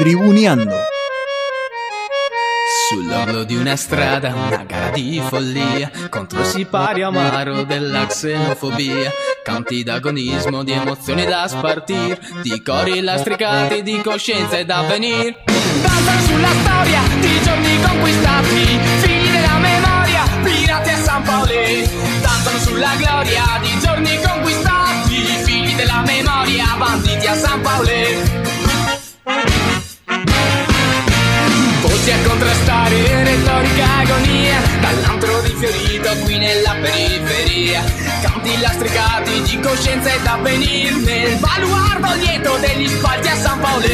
Tribuneando. Sull'orlo di una strada, una gara di follia contro il sipario amaro della xenofobia. Canti d'agonismo, di emozioni da spartir, di cori lastricati, di coscienza e d'avvenir. Danzano sulla storia di giorni conquistati, figli della memoria, pirati a San Paolo. Danzano sulla gloria di giorni conquistati, figli della memoria, banditi a San Paolo. A contrastare, retorica agonia Dall'antro di Fiorito qui nella periferia. Canti lastricati di coscienza ed avvenir Nel baluardo lieto degli spalti a San Paolo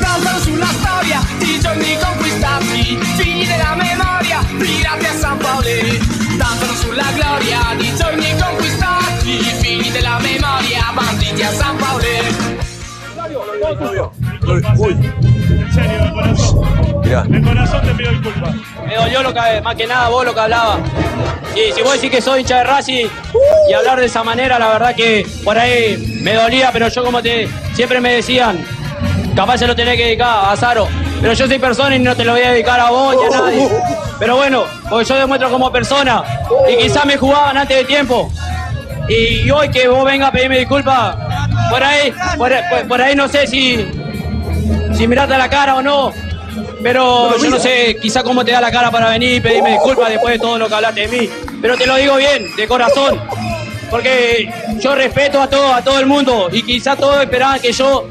Danzano sulla storia di giorni conquistati Figli della memoria, pirati a San Paolo Danzano sulla gloria di giorni conquistati Figli della memoria, banditi a San Paolo En serio, de corazón. De corazón te pido disculpas. Me dolió lo que, más que nada vos lo que hablaba. Y si vos decís que soy hincha de Racing y hablar de esa manera, la verdad que por ahí me dolía, pero yo como te siempre me decían, capaz se lo tenés que dedicar a Zaro. Pero yo soy persona y no te lo voy a dedicar a vos ni a nadie. Pero bueno, porque yo demuestro como persona y quizás me jugaban antes de tiempo. Y hoy que vos vengas a pedirme disculpas, por ahí, por, por- por ahí no sé si, si miraste a la cara o no. Pero yo no sé quizá cómo te da la cara para venir y pedirme disculpas después de todo lo que hablaste de mí. Pero te lo digo bien, de corazón. Porque yo respeto a todo, a todo el mundo. Y quizá todos esperaban que yo,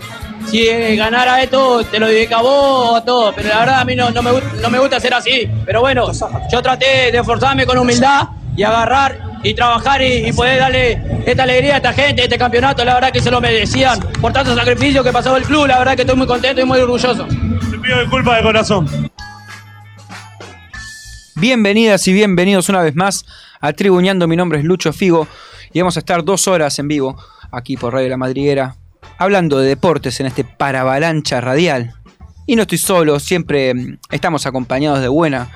si ganara esto, te lo dedico a vos o a todo. Pero la verdad a mí no, no me, no me gusta ser así. Pero bueno, yo traté de esforzarme con humildad y agarrar y trabajar y, y poder darle esta alegría a esta gente, este campeonato. La verdad que se lo merecían por tanto sacrificio que pasó el club. La verdad que estoy muy contento y muy orgulloso. Pido disculpas de corazón. Bienvenidas y bienvenidos una vez más a Tribuñando. Mi nombre es Lucho Figo y vamos a estar dos horas en vivo aquí por Radio La Madriguera hablando de deportes en este paravalancha radial. Y no estoy solo, siempre mm, estamos acompañados de buenas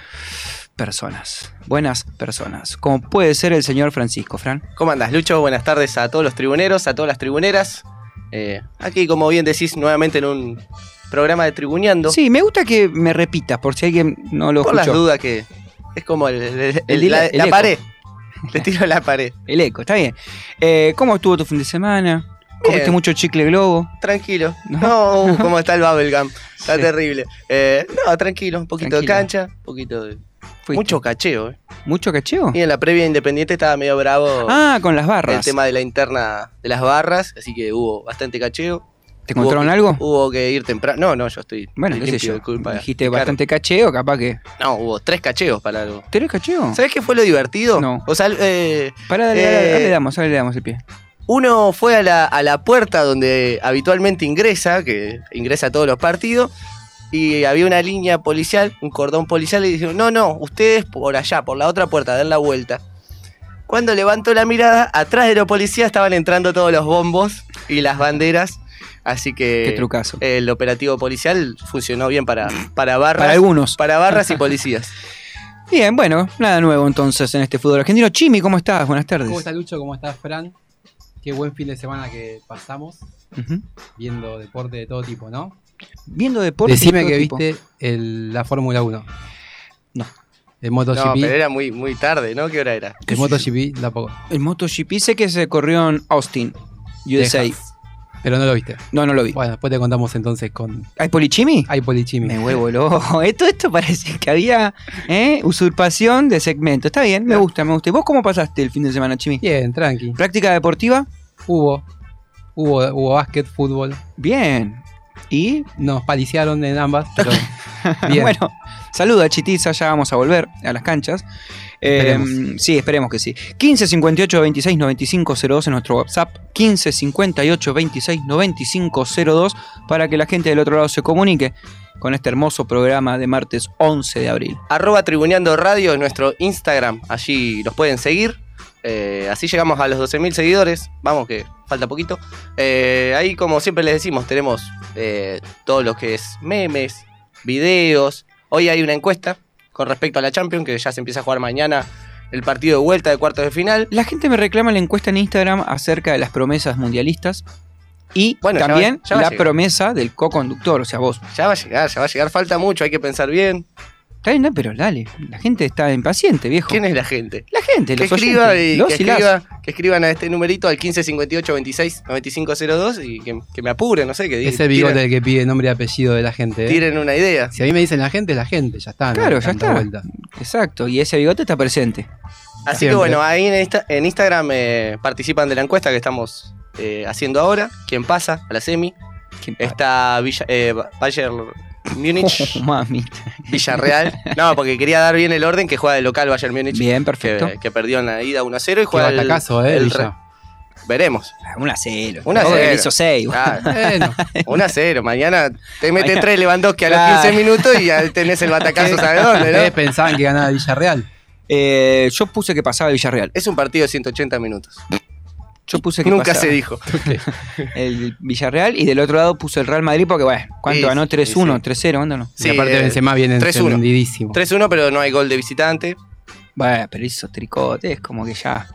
personas. Buenas personas, como puede ser el señor Francisco, Fran. ¿Cómo andas, Lucho? Buenas tardes a todos los tribuneros, a todas las tribuneras. Eh, aquí, como bien decís, nuevamente en un programa de Tribuneando. Sí, me gusta que me repitas por si alguien no lo por las escuchó. dudas que es como el- el- el- El la, el la pared. Le tiro la pared. El eco, está bien. Eh, ¿Cómo estuvo tu fin de semana? ¿Comiste mucho chicle globo? Tranquilo. No. No, uh, cómo está el bubblegum. Está Sí. terrible. Eh, no, tranquilo. Un poquito Tranquilo. de cancha, un poquito de... Fuiste. Mucho cacheo. eh. ¿Mucho cacheo? Y en la previa Independiente estaba medio bravo Ah, con las el barras. tema de la interna de las barras, así que hubo bastante cacheo. ¿Te encontraron Hubo algo? Hubo que ir temprano. No, no, yo estoy Bueno, qué sé limpio yo. de culpa. Dijiste Claro. bastante cacheo, capaz que. No, hubo tres cacheos para algo. ¿Tenés cacheo? ¿Sabes qué fue lo divertido? No. O sea, eh, Pará, dale, Eh, dale, dale, le damos, dale, le damos el pie. uno fue a la, a la puerta donde habitualmente ingresa, que ingresa a todos los partidos, y había una línea policial, un cordón policial, y dijeron, no, no, ustedes por allá, por la otra puerta, den la vuelta. Cuando levantó la mirada, atrás de los policías estaban entrando todos los bombos y las banderas, así que Qué trucazo. el operativo policial funcionó bien para, para barras. Para algunos. para barras y policías. Bien, bueno, nada nuevo entonces en este fútbol argentino. Chimi, ¿cómo estás? Buenas tardes. ¿Cómo está Lucho? ¿Cómo estás Fran? Qué buen fin de semana que pasamos viendo deporte de todo tipo, ¿no? Viendo deporte. Decime de todo que tipo. viste el- la Fórmula 1. No. El No, MotoGP. pero era muy, muy tarde, ¿no? ¿Qué hora era? el MotoGP la poco. El MotoGP sé que se corrió en Austin, USA. Texas. Pero no lo viste. No, no lo vi. Bueno, después te contamos entonces con. ¿Hay polichimi? Hay Polichimi. Me huevo el ojo. Esto, esto parece que había ¿eh? usurpación de segmento. Está bien, me gusta, me gusta. ¿Y vos cómo pasaste el fin de semana, Chimi? Bien, tranqui. ¿Práctica deportiva? Hubo. Hubo, hubo básquet, fútbol. Bien. ¿Y? Nos paliciaron en ambas, pero. Bien. Bueno, saluda a Chitiza, ya vamos a volver a las canchas. Eh, Esperemos. sí, esperemos que sí. 15 58 26 95 02 en nuestro WhatsApp. 15 58 26 95 02 para que la gente del otro lado se comunique con este hermoso programa de martes 11 de abril. Arroba Tribuneando Radio en nuestro Instagram. Allí los pueden seguir. Eh, así llegamos a los 12.000 seguidores. Vamos que falta poquito. Eh, ahí, como siempre les decimos, tenemos eh, todo lo que es memes, videos. Hoy hay una encuesta con respecto a la Champions, que ya se empieza a jugar mañana el partido de vuelta de cuartos de final. La gente me reclama la encuesta en Instagram acerca de las promesas mundialistas. Y Bueno, ya va- también ya va la promesa del co-conductor, o sea, vos. Ya va a llegar, ya va a llegar. Falta mucho, hay que pensar bien. Está bien, no, pero dale, la gente está impaciente, viejo. ¿Quién es la gente? La gente, Que los escriba oyentes, y los que, y las. escriba, que escriban a este numerito al 1558 26 9502 y que, que me apuren, no sé, que digan. Ese bigote tiren, el que pide nombre y apellido de la gente. ¿eh? tiren una idea. Si a mí me dicen la gente, es la gente, ya está. no Claro, hay ya está. vuelta. Exacto, y ese bigote está presente. Así que bueno, ahí en, Insta- en Instagram eh, participan de la encuesta que estamos eh, haciendo ahora. ¿Quién pasa a la semi? ¿Quién- Está Villa, eh, Bayern Múnich, Oh, mami. Villarreal. No, porque quería dar bien el orden que juega de local Bayern Múnich. Bien, perfecto. Que, que perdió en la ida 1-0 y Qué juega el, batacazo, eh, el Villa. re- Veremos. Un a cero. Un a Tampoco que cero. le hizo seis. güey. Ah, Bueno, 1 a 0. Mañana te mete Mañana- 3 Lewandowski a los Claro. 15 minutos y ya tenés el batacazo, ¿sabes dónde, ustedes no? pensaban que ganaba Villarreal. Eh, yo puse que pasaba Villarreal. Es un partido de 180 minutos. Yo puse que Nunca pasaba se dijo. el Villarreal y del otro lado puse el Real Madrid porque, bueno, ¿cuánto Sí, ganó? sí, 3-1, sí. 3-0, ¿cuánto no? Sí, y aparte eh, Benzema viene 3-1. encendidísimo. 3-1, pero no hay gol de visitante. Bueno, pero hizo tricote, es como que ya.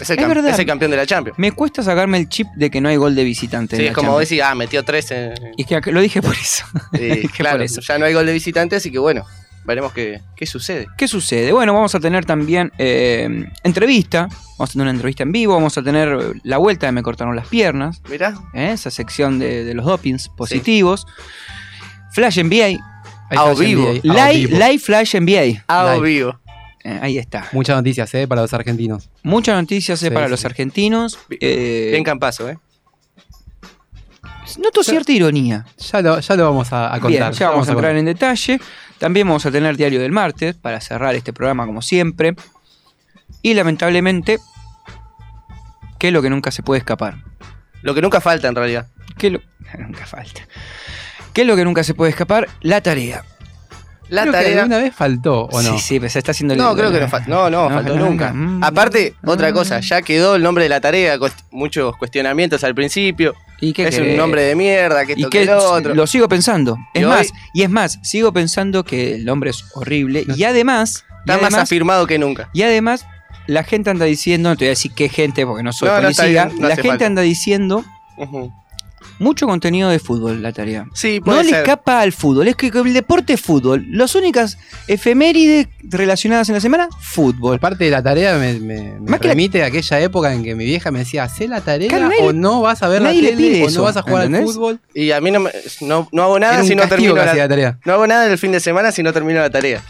Es el, Es verdad. es el campeón de la Champions. Me cuesta sacarme el chip de que no hay gol de visitante. en Sí, la es como Champions. decir, ah, metió 3 en. Y es que lo dije por eso. Sí, Que claro, por eso. ya no hay gol de visitante, así que bueno, veremos qué, qué sucede. ¿Qué sucede? Bueno, vamos a tener también eh, entrevista. Vamos a tener una entrevista en vivo. Vamos a tener eh, la vuelta de Me cortaron las piernas. Mirá, ¿eh? Esa sección de, de los dopings positivos. Flash NBA. A vivo. NBA, Live, Flash NBA. a vivo. Eh, ahí está. Muchas noticias, ¿eh? Para los argentinos. Muchas noticias eh, Sí, para sí. los argentinos. Eh, Bien campazo, ¿eh? noto cierta ironía. Ya lo, ya lo vamos a, a Bien, contar. ya vamos a entrar en detalle. También vamos a tener Diario del Martes para cerrar este programa como siempre. Y lamentablemente, ¿qué es lo que nunca se puede escapar? Lo que nunca falta en realidad. ¿Qué es lo... nunca falta? ¿Qué es lo que nunca se puede escapar? La tarea. La Creo que tarea. alguna vez faltó, ¿o no? Sí, sí, pero se está haciendo... No, el- creo que no faltó. No, no, No, faltó no, nunca. nunca. Mm. Aparte, otra cosa, ya quedó el nombre de la tarea, cuest- muchos cuestionamientos al principio. ¿Y qué Es un nombre de mierda, que y esto que que lo otro. lo sigo pensando. Es Y hoy- más, y es más, sigo pensando que el nombre es horrible. Y además, y Está más afirmado que nunca. y además, la gente anda diciendo, no te voy a decir qué gente porque no soy No, no, policía. bien, no la gente falta. anda diciendo. Mucho contenido de fútbol, la tarea. Sí, No puede le ser. escapa al fútbol, es que el deporte es fútbol. Las únicas efemérides relacionadas en la semana, fútbol. Aparte de la tarea, me, me- me Más que la- a aquella época en que mi vieja me decía, hacé la tarea Claro, nadie o le- no vas a ver la le tele pide o eso, no vas a jugar ¿entendés? al fútbol. Y a mí no, me- no, no hago nada si no termino la, tarea. No hago nada el fin de semana si no termino la tarea.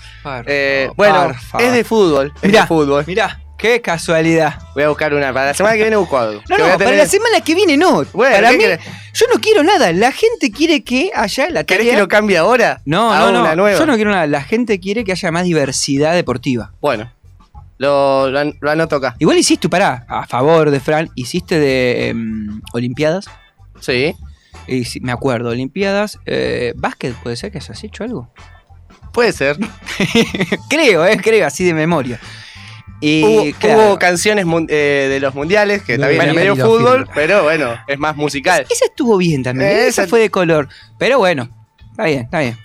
Eh, bueno, es de fútbol. Es Mirá, de fútbol. Mirá, qué casualidad. Voy a buscar una. Para la semana que viene busco algo. No, no, para tener- la semana que viene no. Bueno, para ¿qué mí, querés? yo no quiero nada. La gente quiere que haya la ¿Querés tarea. que lo cambie ahora? No, no, una no. nueva. Yo no quiero nada. La gente quiere que haya más diversidad deportiva. Bueno, lo, lo, lo anoto acá. Igual hiciste, pará, a favor de Fran, hiciste de em, Olimpiadas. Sí, Y me acuerdo, Olimpiadas. Eh, básquet, puede ser que hayas hecho algo. puede ser. creo, eh, creo, así de memoria. Y hubo, claro, hubo canciones eh, de los mundiales, que No, también bueno, es medio fútbol, pero bueno, es más musical. esa estuvo bien también. Eh, esa esa- fue de color. Pero bueno, está bien, está bien.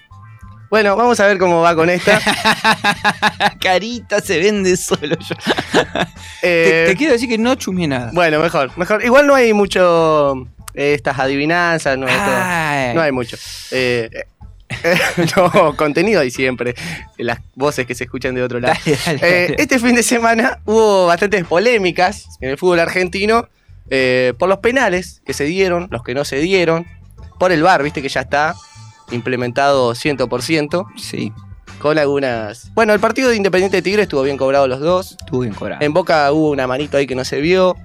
Bueno, vamos a ver cómo va con esta. Carita se vende solo yo. Eh, te, te quiero decir que no chumé nada. Bueno, mejor, mejor. Igual no hay mucho eh, estas adivinanzas, no, esto- no hay mucho. Eh, eh, no, contenido hay siempre. Las voces que se escuchan de otro lado. Dale, dale, Eh, este fin de semana hubo bastantes polémicas en el fútbol argentino eh, por los penales que se dieron, los que no se dieron, por el VAR, viste que ya está implementado 100%, Sí, con algunas... Bueno, el partido de Independiente Tigre estuvo bien cobrado los dos. estuvo bien cobrado. En Boca hubo una manito ahí que no se vio.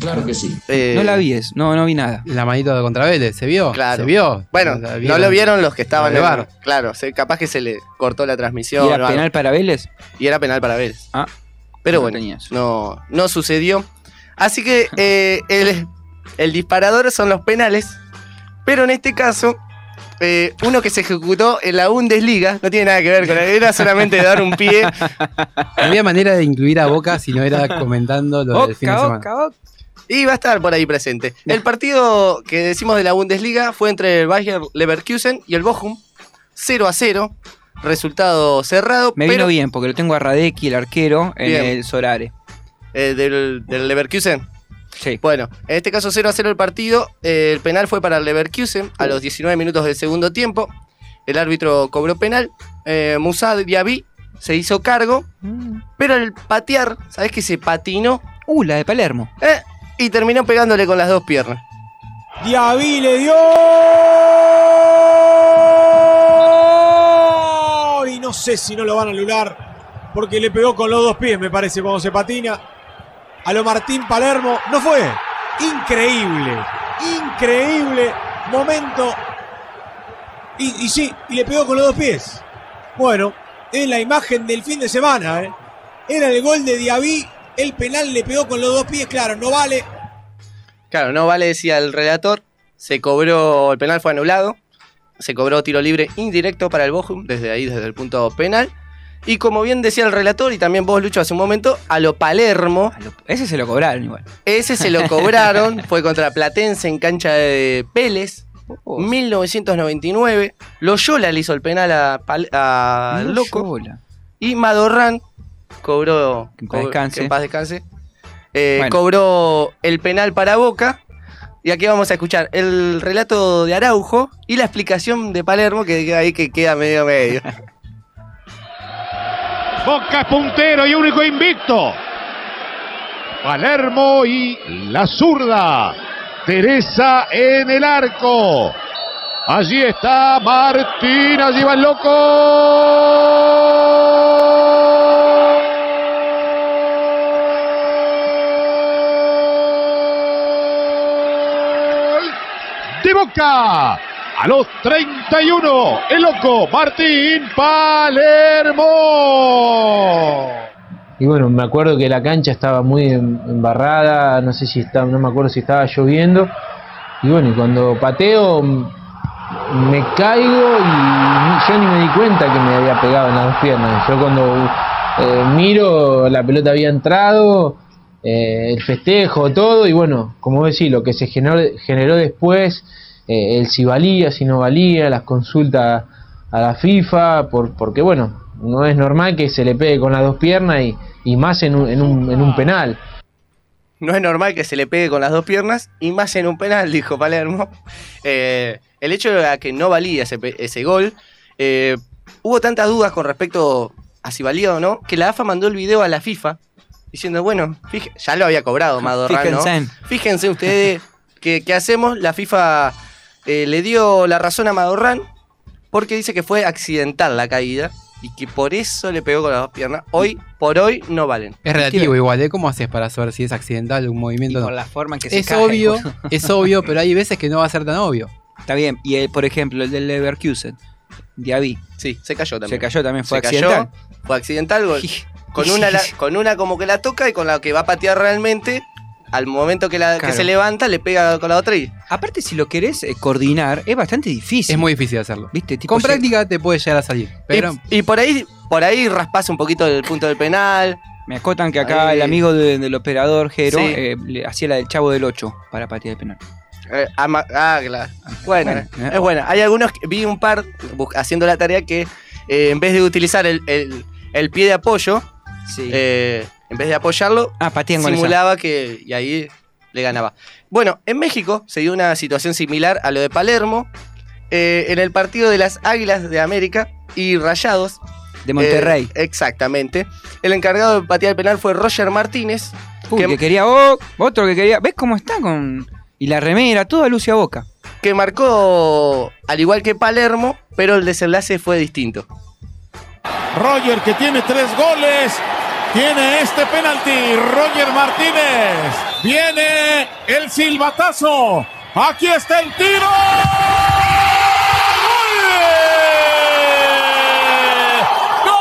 Claro que sí. Eh, no la vi, es, no, no vi nada. La manito de contra Vélez, ¿se vio? Claro. ¿Se vio? Bueno, ¿La no lo vieron los que estaban en VAR. Claro, se- capaz que se le cortó la ¿Y transmisión. o era penal para Vélez? Y era penal para Vélez. Ah, Pero no bueno, no, no sucedió. Así que eh, el, el disparador son los penales. Pero en este caso, eh, uno que se ejecutó en la Bundesliga, no tiene nada que ver con él, era solamente dar un pie. Había manera de incluir a Boca si no era comentando lo del fin de semana. Y va a estar por ahí presente. El partido que decimos de la Bundesliga fue entre el Bayer Leverkusen y el Bochum. 0 a 0. Resultado cerrado. Me pero, vino bien porque lo tengo a Radecki, el arquero, en Bien. el Sorare. eh, del, del Leverkusen. Sí. Bueno, en este caso 0 a 0 el partido. Eh, el penal fue para el Leverkusen a los 19 minutos del segundo tiempo. El árbitro cobró penal. Eh, Musa Diaby se hizo cargo. Pero al patear, ¿sabes que se patinó? Uh, la de Palermo. Eh, y terminó pegándole con las dos piernas. Diaby le dio. Y no sé si no lo van a anular. Porque le pegó con los dos pies, me parece, cuando se patina. A lo Martín Palermo. No fue. Increíble. Increíble momento. Y, sí, y le pegó con los dos pies. Bueno, es la imagen del fin de semana. ¿eh? Era el gol de Diaby. El penal le pegó con los dos pies. Claro, no vale. Claro, no vale, decía el relator. Se cobró, el penal fue anulado. Se cobró tiro libre indirecto para el Bochum, desde ahí, desde el punto penal. Y como bien decía el relator, y también vos, Lucho, hace un momento, a lo Palermo, A lo- Ese se lo cobraron igual. ese se lo cobraron, fue contra Platense en cancha de Pérez, Oh, 1999. Loyola le hizo el penal a, a Loco. Y Madorrán cobró. Que en paz descanse. que en paz descanse. Eh, Bueno. Cobró el penal para Boca. Y aquí vamos a escuchar el relato de Araujo y la explicación de Palermo, que ahí que queda medio medio. Boca es puntero y único invicto. Palermo y la zurda. Teresa en el arco. Allí está Martín, allí va el loco. De Boca. A los 31, el loco Martín Palermo. Y bueno, me acuerdo que la cancha estaba muy em- embarrada, no sé si estaba, no me acuerdo si estaba lloviendo. Y bueno, cuando pateo me caigo y yo ni me di cuenta que me había pegado en las dos piernas. Yo cuando eh, miro, la pelota había entrado, eh, el festejo, todo, y bueno, como decís, lo que se generó, generó después, eh, el si valía, si no valía, las consultas a la FIFA, por, porque bueno, no es normal que se le pegue con las dos piernas y, más en un, en un, en un penal. No es normal que se le pegue con las dos piernas y más en un penal, dijo Palermo. Eh, el hecho de que no valía ese, ese gol, eh, hubo tantas dudas con respecto a si valía o no, que la AFA mandó el video a la FIFA diciendo, bueno, fije- ya lo había cobrado Madorrán, ¿no? Fíjense. Ustedes qué, qué hacemos. La FIFA eh, le dio la razón a Madorrán porque dice que fue accidental la caída y que por eso le pegó con las dos piernas. Hoy, por hoy, no valen. Es relativo igual, ¿eh? ¿Cómo haces para saber si es accidental un movimiento o por no? la forma en que se Es cae, obvio, es obvio, pero hay veces que no va a ser tan obvio. Está bien. Y el, por ejemplo, el del Leverkusen, Diaby, Sí, se cayó también. se cayó también, fue Se cayó, accidental. fue accidental. gol. Con una, la- con una como que la toca y con la que va a patear realmente, al momento que, la, que Claro. se levanta, le pega con la otra y. Aparte, si lo querés eh, coordinar, es bastante difícil. Es muy difícil hacerlo. ¿Viste? Tipo, Con se- práctica te puede llegar a salir. Pero Y, y por ahí, por ahí raspas un poquito el punto del penal. Me acotan que acá Ahí- el amigo de- del operador, Jero, Sí. eh, le hacía la del chavo del 8 para patear el penal. Eh, ama- ah, claro. Bueno, Bueno, es buena. Hay algunos, que- vi un par haciendo la tarea que eh, en vez de utilizar el, el- el pie de apoyo, Sí. eh, en vez de apoyarlo, ah, patean con esa. simulaba que y ahí le ganaba. Bueno, en México se dio una situación similar a lo de Palermo eh, en el partido de las Águilas de América y Rayados. De Monterrey. Eh, exactamente. El encargado de patear el penal fue Roger Martínez. Uy, que- que quería oh, otro que quería. ¿Ves cómo está con.? Y la remera, toda Lucia Boca. que marcó al igual que Palermo, pero el desenlace fue distinto. Roger que tiene tres goles. Tiene este penalti. Roger Martínez. Viene el silbatazo. Aquí está el tiro. ¡Gol!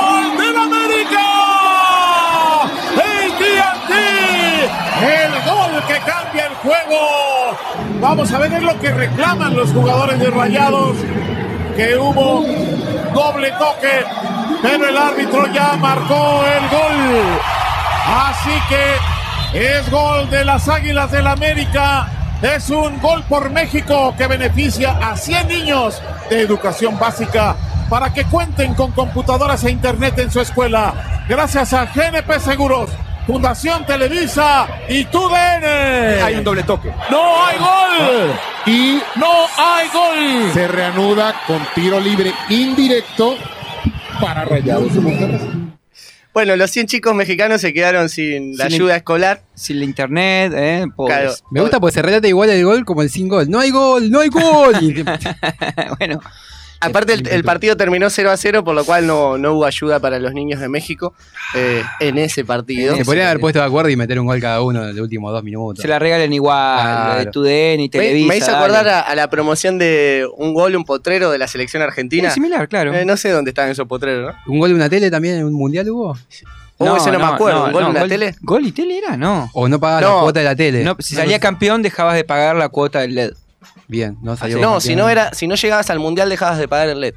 ¡Gol del América! ¡El! El gol que cambia el juego. Vamos a ver es lo que reclaman los jugadores de Rayados que hubo doble toque, pero el árbitro ya marcó el gol. Así que es gol de las Águilas del América. Es un gol por México que beneficia a 100 niños de educación básica para que cuenten con computadoras e internet en su escuela. Gracias a GNP Seguros, Fundación Televisa y TUDN. Hay un doble toque. No hay gol. Y No hay gol. se reanuda con tiro libre indirecto para Rayados. Bueno, los 100 chicos mexicanos se quedaron sin la Sin ayuda escolar. Sin la internet, ¿eh? Claro. Me gusta porque se relata igual el gol como el sin gol. No hay gol, no hay gol. Bueno, Aparte, el, el partido terminó 0 a 0, por lo cual no, no hubo ayuda para los niños de México eh, en ese partido. se podrían haber puesto de acuerdo y meter un gol cada uno en los últimos dos minutos. se la regalen igual, Claro. de TUDN y Me, Televisa. me hizo dale. acordar a, a la promoción de un gol, un potrero de la selección argentina. Es similar, claro. Eh, no sé dónde estaban esos potreros, ¿no? ¿Un gol de una tele también en un mundial hubo? Oh, ese no, me acuerdo. ¿Un gol no, de una tele? ¿Gol y tele era? No. ¿O no pagaba No. la cuota de la tele? No, si salía campeón dejabas de pagar la cuota del LED. Bien, no salió No, si no era, si no llegabas al mundial dejabas de pagar el LED.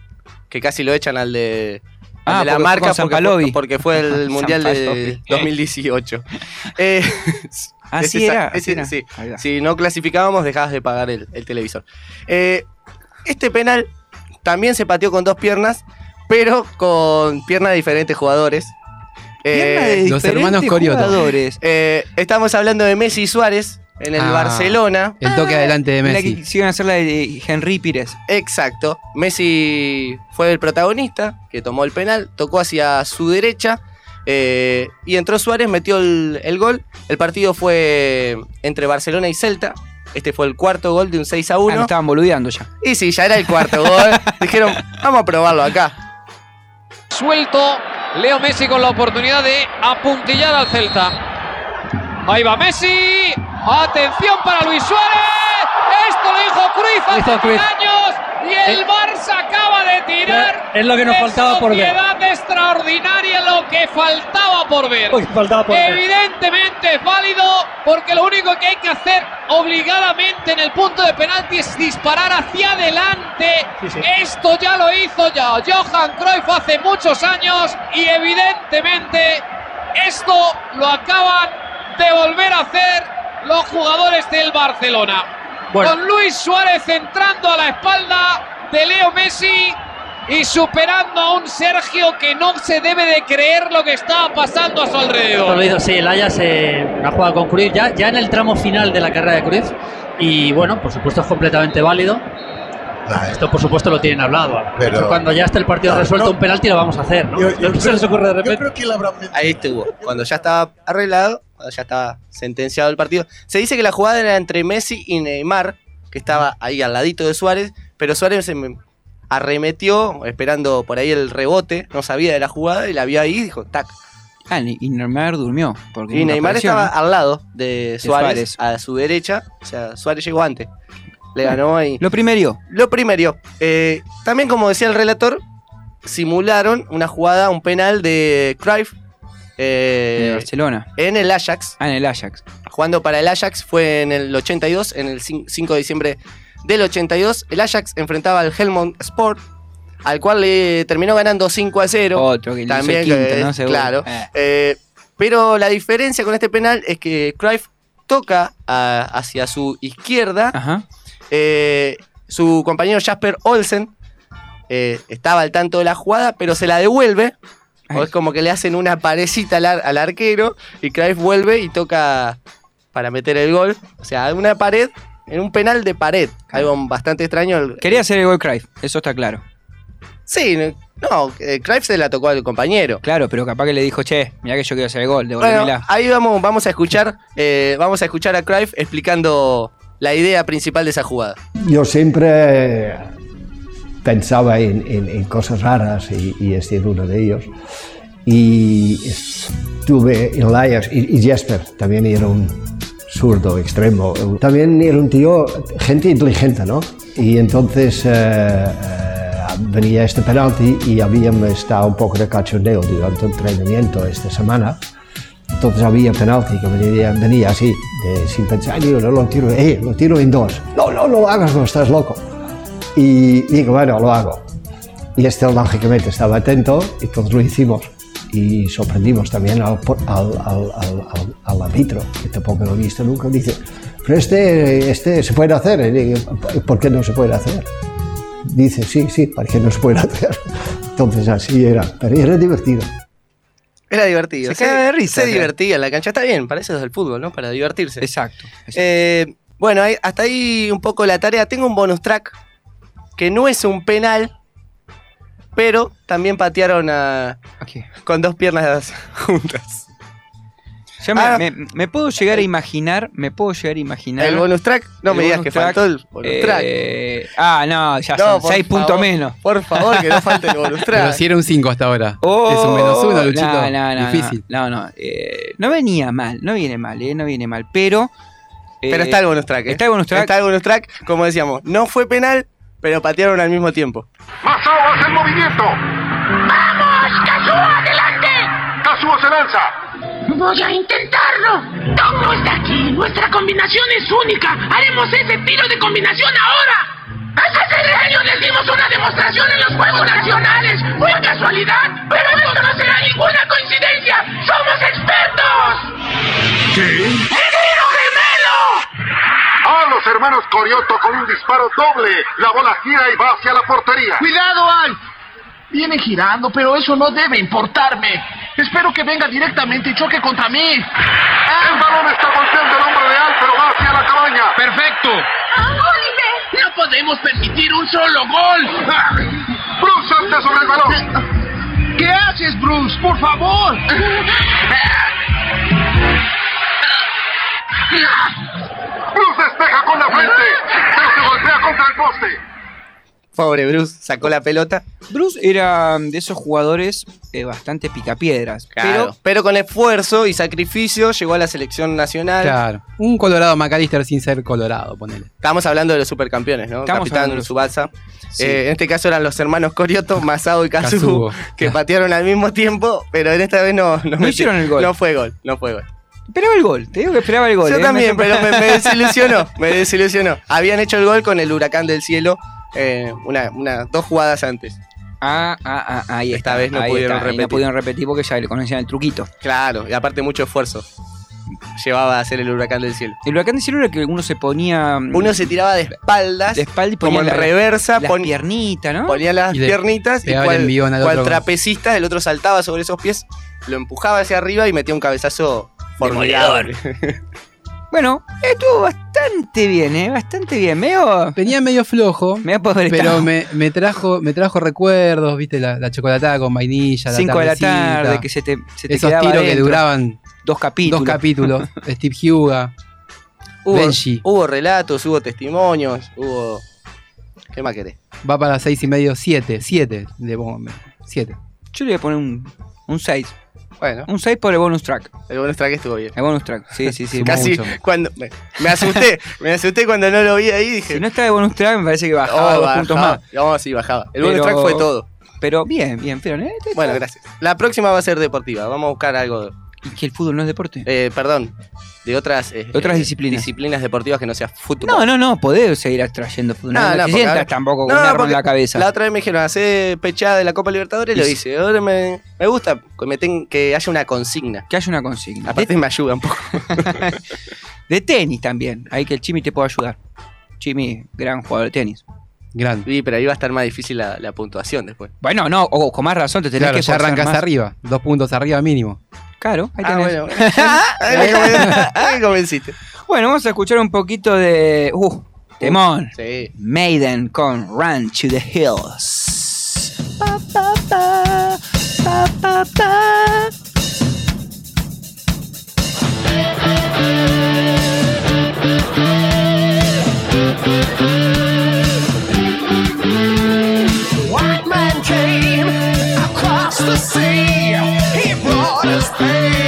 Que casi lo echan al de, al Ah, de la porque marca porque fue, porque fue el mundial de Sampalovi. 2018. Eh, Así ese- era. ese- así era. sí. Va. Si no clasificábamos, dejabas de pagar el, el televisor. Eh, este penal también se pateó con dos piernas, pero con piernas de diferentes jugadores. De Eh, los hermanos Corioto. eh, estamos hablando de Messi y Suárez en el Ah. Barcelona. El toque adelante de La Messi. que quisieron hacer la de Henry Pires. Exacto. Messi fue el protagonista que tomó el penal, tocó hacia su derecha eh, y entró Suárez, metió el, el gol. El partido fue entre Barcelona y Celta. Este fue el cuarto gol de un 6 a Ah, me 1. estaban boludeando ya. y sí, ya era el cuarto gol. Dijeron, vamos a probarlo acá. Suelto, Leo Messi con la oportunidad de apuntillar al Celta. Ahí va Messi. Atención para Luis Suárez. Esto lo dijo Cruyff hace Hizo 100 Cruyff. años y el Barça acaba de tirar. Es lo que nos faltaba por ver. extraordinaria, lo que faltaba por ver. Uy, faltaba por ver. Evidentemente es válido porque lo único que hay que hacer obligadamente en el punto de penalti es disparar hacia adelante. Sí, sí. Esto ya lo hizo ya Johan Cruyff hace muchos años y evidentemente esto lo acaban de volver a hacer los jugadores del Barcelona. Bueno. Con Luis Suárez entrando a la espalda de Leo Messi y superando a un Sergio que no se debe de creer lo que estaba pasando a su lo alrededor. hizo, sí, el Ajax eh, una jugada con Cruyff ya, ya en el tramo final de la carrera de Cruyff. Y bueno, por supuesto es completamente válido. Esto por supuesto lo tienen hablado. Pero- Cuando ya esté el partido Claro, resuelto, no. un penalti lo vamos a hacer. ¿no? Yo- yo ¿Qué se les ocurre de repente? creo que él habrá Ahí estuvo. Cuando ya estaba arreglado, ya estaba sentenciado el partido. Se dice que la jugada era entre Messi y Neymar, que estaba ahí al ladito de Suárez, pero Suárez se me- arremetió esperando por ahí el rebote, no sabía de la jugada y la vio ahí y dijo, tac. Ah, y Neymar durmió. Porque Y Neymar apareció, estaba ¿no? al lado de Suárez, Suárez. a su derecha, o sea, Suárez llegó antes. Le ganó ahí. Lo primero. Lo primero, eh, también como decía el relator, simularon una jugada, un penal de Cruyff eh, Barcelona. en el Ajax. Ah, en el Ajax. Jugando para el Ajax fue en el 82, en el cin- 5 de diciembre del 82. El Ajax enfrentaba al Helmond Sport, al cual le terminó ganando 5 a 0. Otro que hizo También, quinto, que- ¿no? Seguro. claro. Eh. Eh, pero la diferencia con este penal es que Cruyff toca a- hacia su izquierda. Ajá. Eh, su compañero Jasper Olsen eh, estaba al tanto de la jugada, pero se la devuelve. O es como que le hacen una parecita al, ar- al arquero y Cruyff vuelve y toca para meter el gol. O sea, una pared, en un penal de pared. Algo bastante extraño. El- Quería hacer el gol Cruyff, eso está claro. Sí, no, eh, Cruyff se la tocó al compañero. Claro, pero capaz que le dijo, che, mira que yo quiero hacer el gol, Bueno, ahí vamos, vamos a escuchar, eh, vamos a escuchar a Cruyff explicando la idea principal de esa jugada. Yo siempre pensaba en, en- en cosas raras y, y este es uno de ellos. Y estuve en Ajax y, y Jesper también era un zurdo extremo. También era un tío, gente inteligente, ¿no? Y entonces eh, eh, venía este penalti y habíamos estado un poco de cachondeo durante el entrenamiento esta semana. Entonces había penalti que venía, venía así, de- sin pensar, digo, no lo tiro, eh, lo tiro en dos. No, no, no lo hagas, no estás loco. Y digo, bueno, lo hago. Y este lógicamente estaba atento y todos lo hicimos. Y sorprendimos también al, al, al, al, al- al árbitro, que tampoco lo he visto nunca. Dice, pero este, este se puede hacer. Y digo, ¿por qué no se puede hacer? Dice, sí, sí, ¿por qué no se puede hacer? Entonces así era, pero era divertido. Era divertido. Se caga de risa, Se claro. divertía en la cancha. Está bien, para eso es el fútbol, ¿no? Para divertirse. Exacto. Eh, bueno, hasta ahí un poco la tarea. Tengo un bonus track que no es un penal, pero también patearon a, con dos piernas juntas. Ya me, Ah. me- me puedo llegar a imaginar, me puedo llegar a imaginar. ¿El bonus track? No me digas que track, faltó el bonus track. eh, Ah, no, ya No, son por 6 puntos menos. Por favor, que no falte el bonus track. Pero si era un 5 hasta ahora. Oh, es un menos uno, Luchito. No, no, no, Difícil. No, no, eh, no venía mal, no viene mal, eh, no viene mal, pero. eh, Pero está el bonus track, ¿eh? Está el bonus track. Está el bonus track, como decíamos. No fue penal, pero patearon al mismo tiempo. Masao hace el movimiento. ¡Vamos! ¡Kazuo, adelante! Kazuo se lanza. Voy a intentarlo. Tom no está aquí. Nuestra combinación es única. Haremos ese tiro de combinación ahora. Hace seis años les dimos una demostración en los Juegos Nacionales. Fue casualidad, pero esto no será ninguna coincidencia. ¡Somos expertos! ¿Qué? ¡El tiro gemelo! A los hermanos Corioto con un disparo doble. La bola gira y va hacia la portería. ¡Cuidado, Al! Viene girando, pero eso no debe importarme. Espero que venga directamente y choque contra mí. El balón está volteando el hombro de Al, pero va hacia la cabaña. ¡Perfecto! ¡Oliver! ¡No podemos permitir un solo gol! Bruce salta sobre el balón. ¿Qué haces, Bruce? ¡Por favor! Bruce despeja con la frente, pero se golpea contra el poste. Pobre Bruce, sacó la pelota. Bruce era de esos jugadores eh, bastante picapiedras. Pero, pero con esfuerzo y sacrificio llegó a la selección nacional. Claro. Un Colorado McAllister sin ser Colorado, ponele. Estamos hablando de los supercampeones, ¿no? Estamos hablando Capitán de Subasa. Sí. Eh, en este caso eran los hermanos Corioto, Masao y Kazuo. que patearon al mismo tiempo, pero en esta vez no, no, metí- hicieron el gol. No fue gol, no fue gol. Esperaba el gol, te digo que esperaba el gol. Yo eh, también, me- pero me, me desilusionó, me desilusionó. Habían hecho el gol con el huracán del cielo eh, una, una, dos jugadas antes. Ah, ah, ah, ahí Esta está, vez no ahí pudieron está, repetir. No pudieron repetir porque ya le conocían el truquito. Claro, y aparte mucho esfuerzo. Llevaba a hacer el huracán del cielo. El huracán de cielo era que uno se ponía. mm, Uno se tiraba de espaldas, de espalda y como en la- reversa, las pon- piernitas, ¿no? ponía las Y piernitas y pegaba el cual, cual trapecista, el otro saltaba sobre esos pies, lo empujaba hacia arriba y metía un cabezazo formidable. Bueno, estuvo bastante bien, ¿eh? Bastante bien. Medio. Venía medio flojo, Me poder pero me, me trajo me trajo recuerdos, viste, la, la chocolatada con vainilla, la 5 de la tarde, que se te, se te esos tiros que duraban dos capítulos. dos capítulos. Steve Huga, Hubo, Benji. hubo relatos, hubo testimonios, hubo... ¿Qué más querés? Va para seis y medio, siete, siete, de bomba, siete. Yo le voy a poner un, un 6. Bueno, Un 6 por el bonus track. el bonus track estuvo bien. El bonus track, sí, sí, sí. Casi mucho. cuando... Me, me asusté, me asusté cuando no lo vi ahí dije... Si no está de bonus track, me parece que bajaba oh, dos puntos bajaba. más. No, sí, bajaba. El bonus track fue todo. Pero bien, bien, pero ¿eh? Bueno, gracias. La próxima va a ser deportiva. Vamos a buscar algo... ¿Y que el fútbol no es deporte? Eh, perdón, de otras, eh, otras eh, disciplinas. disciplinas deportivas que no sea fútbol. No, no, no, podés seguir trayendo fútbol. No, No, no, no, te sientas ahora- tampoco con No, un en la cabeza. La otra vez me dijeron, hacer pechada de la Copa Libertadores, Y lo hice. Ahora me, me gusta que, me ten- que haya una consigna. Que haya una consigna. Aparte me ayuda un poco. De tenis también. Ahí que el Chimi te pueda ayudar. Chimi, gran jugador de tenis. Grande. Sí, pero ahí va a estar más difícil la, la puntuación después. Bueno, no, o con más razón te tenés Claro, que ya arrancas más. arriba, dos puntos arriba mínimo. Claro, ahí Ah, tenés. bueno. Ahí ahí convenciste. Bueno, vamos a escuchar un poquito de. Uh, Temón. Sí. Maiden con Run to the Hills. Pa, pa, pa, pa, pa. White man came across the sea. He brought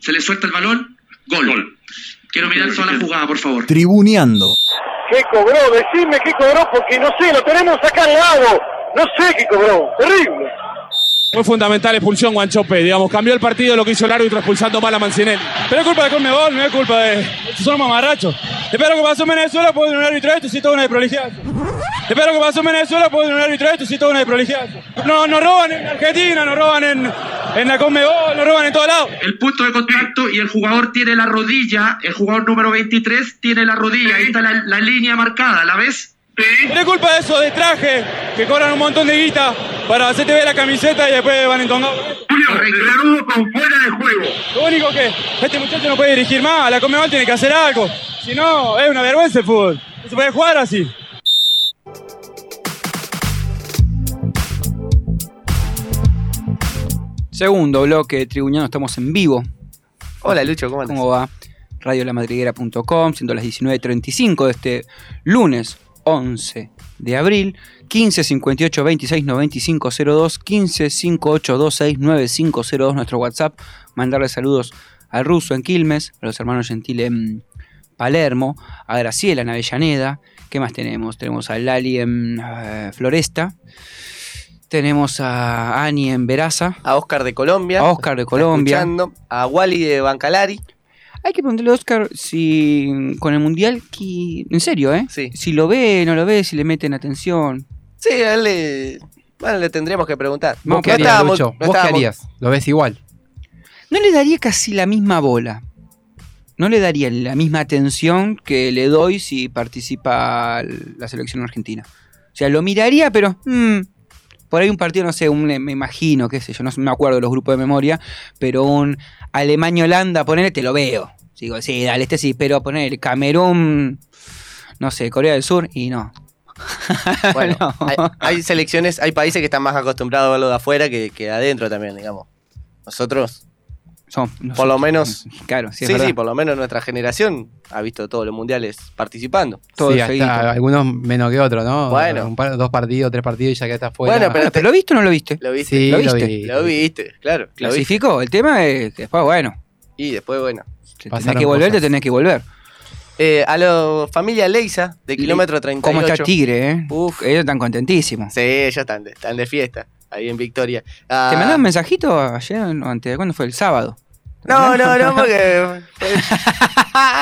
Se le suelta el balón, gol. Quiero mirar toda la jugada, por favor. Tribuneando. ¿Qué cobró? Decime qué cobró porque no sé, lo tenemos acá al lado. No sé qué cobró. Terrible. Fue fundamental expulsión Guanchope, digamos, cambió el partido lo que hizo el árbitro expulsando mal a Mancinelli. Pero es culpa de Conmebol, no es culpa de... Estos son mamarrachos. Espero que pasó en Venezuela, puede un árbitro esto, sí, toda una desprolijidad. Espero que pasó en Venezuela, puede un árbitro esto, sí, toda una desprolijidad. No, nos roban en Argentina, nos roban en, en la Conmebol, nos roban en todos lados. El punto de contacto y el jugador tiene la rodilla, el jugador número 23 tiene la rodilla, ahí está la, la línea marcada, ¿la ves? Es culpa de eso, de traje, que cobran un montón de guita para hacerte ver la camiseta y después van entongados. Julio, con fuera de juego. Lo único que este muchacho no puede dirigir más, la Conmebol tiene que hacer algo. Si no, es una vergüenza el fútbol. No se puede jugar así. Segundo bloque de Tribuñano, estamos en vivo. Hola Lucho, ¿cómo andas? ¿Cómo va? Radiolamadriguera.com, siendo las 19.35 de este lunes 11 de abril. 15 58 26 95 02 15 58 26 9502 nuestro WhatsApp. Mandarle saludos al ruso en Quilmes, a los hermanos Gentile en Palermo, a Graciela en Avellaneda. ¿Qué más tenemos? Tenemos a Lali en eh, Floresta. Tenemos a Ani en Veraza. A Oscar de Colombia. A Oscar de Colombia. escuchando. A Wally de Bancalari. Hay que preguntarle a Oscar si con el mundial, en serio, ¿eh? Sí. Si lo ve, no lo ve, si le meten atención. Sí, a él le... Bueno, le tendríamos que preguntar. ¿Vos No qué harías, estábamos- Lucho? no ¿Vos qué harías? ¿Lo ves igual? No le daría casi la misma bola. No le daría la misma atención que le doy si participa la selección argentina. O sea, lo miraría, pero mm, por ahí un partido, no sé, un, me imagino, qué sé yo, no me acuerdo de los grupos de memoria, pero un Alemania-Holanda, ponele, te lo veo. Digo, sí, dale, este sí, pero poner Camerún, no sé, Corea del Sur, y no. Bueno, No. hay, hay selecciones, hay países que están más acostumbrados a verlo de afuera que, que de adentro también, digamos. Nosotros, Son, por lo menos. Claro, sí, sí, es sí, verdad. por lo menos nuestra generación ha visto todos los mundiales participando. Todo sí, hasta algunos menos que otros, ¿no? Bueno. Un par- dos partidos, tres partidos y ya que está fuera. Bueno, pero ¿Pero lo viste o no lo viste? Lo viste. Sí, ¿Lo lo, viste? vi. Lo viste, claro. Viste. Clasificó. El tema es que después, bueno, Y después, bueno. te tenés que volver, cosas. te tenés que volver. Eh, a la familia Leisa, de kilómetro 38. ¿Cómo está Tigre, eh? Uf. Ellos están contentísimos. Sí, ellos están de, están de fiesta, ahí en Victoria. Ah, ¿Te mandaron un mensajito ayer o antes? ¿Cuándo fue? El sábado. No, no, no, porque.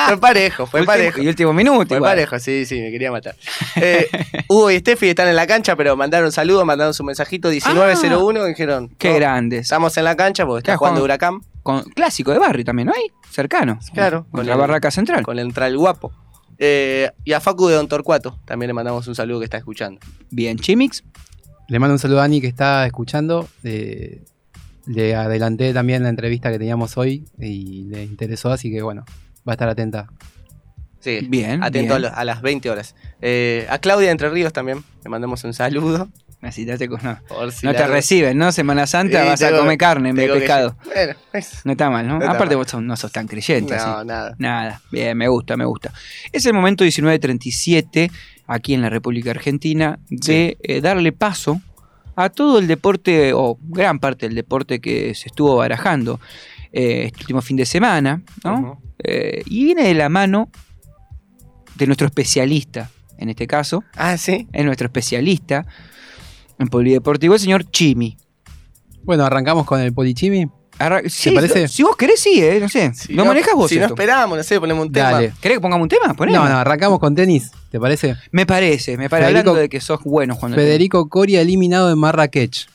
fue parejo, fue Último- parejo. y último minuto, Fue igual. parejo, sí, sí, me quería matar. Eh, Hugo y Steffi están en la cancha, pero mandaron saludos, mandaron su mensajito 1901 y dijeron. Ah. Qué "No, grandes. Estamos en la cancha porque está jugando Huracán. Con, clásico de barrio también, ¿no hay? Cercano. Claro. Con la barraca central. Con el entral guapo. Eh, y a Facu de Don Torcuato también le mandamos un saludo que está escuchando. Bien, Chimix. Le mando un saludo a Ani que está escuchando. eh, le adelanté también la entrevista que teníamos hoy y le interesó, así que bueno, va a estar atenta. Sí, Bien, atento bien. A, lo- a las 20 horas. Eh, a Claudia de Entre Ríos también le mandamos un saludo. Así te, no, Por si no te reciben, ¿no? Semana Santa Sí, vas a comer carne en vez de que- pescado. Bueno, es- No está mal, ¿no? Aparte mal. vos no sos tan creyente. No, así. nada. Nada. Bien, me gusta, me gusta. Es el momento 1937, aquí en la República Argentina, de eh, darle paso a todo el deporte, o gran parte del deporte que se estuvo barajando eh, este último fin de semana, ¿no? Eh, y viene de la mano de nuestro especialista, en este caso. Ah, sí. Es nuestro especialista en polideportivo, el señor Chimi. Bueno, arrancamos con el Polichimi. Sí, ¿Te parece? Si vos querés, sí, eh, no sé. Si ¿Lo no- manejás vos Si no esperamos, no sé, ponemos un tema. Dale. ¿Querés que pongamos un tema? No, no, arrancamos con tenis, ¿te parece? Me parece, me parece. Federico- Hablando de que sos bueno cuando Federico Coria eliminado en Marrakech.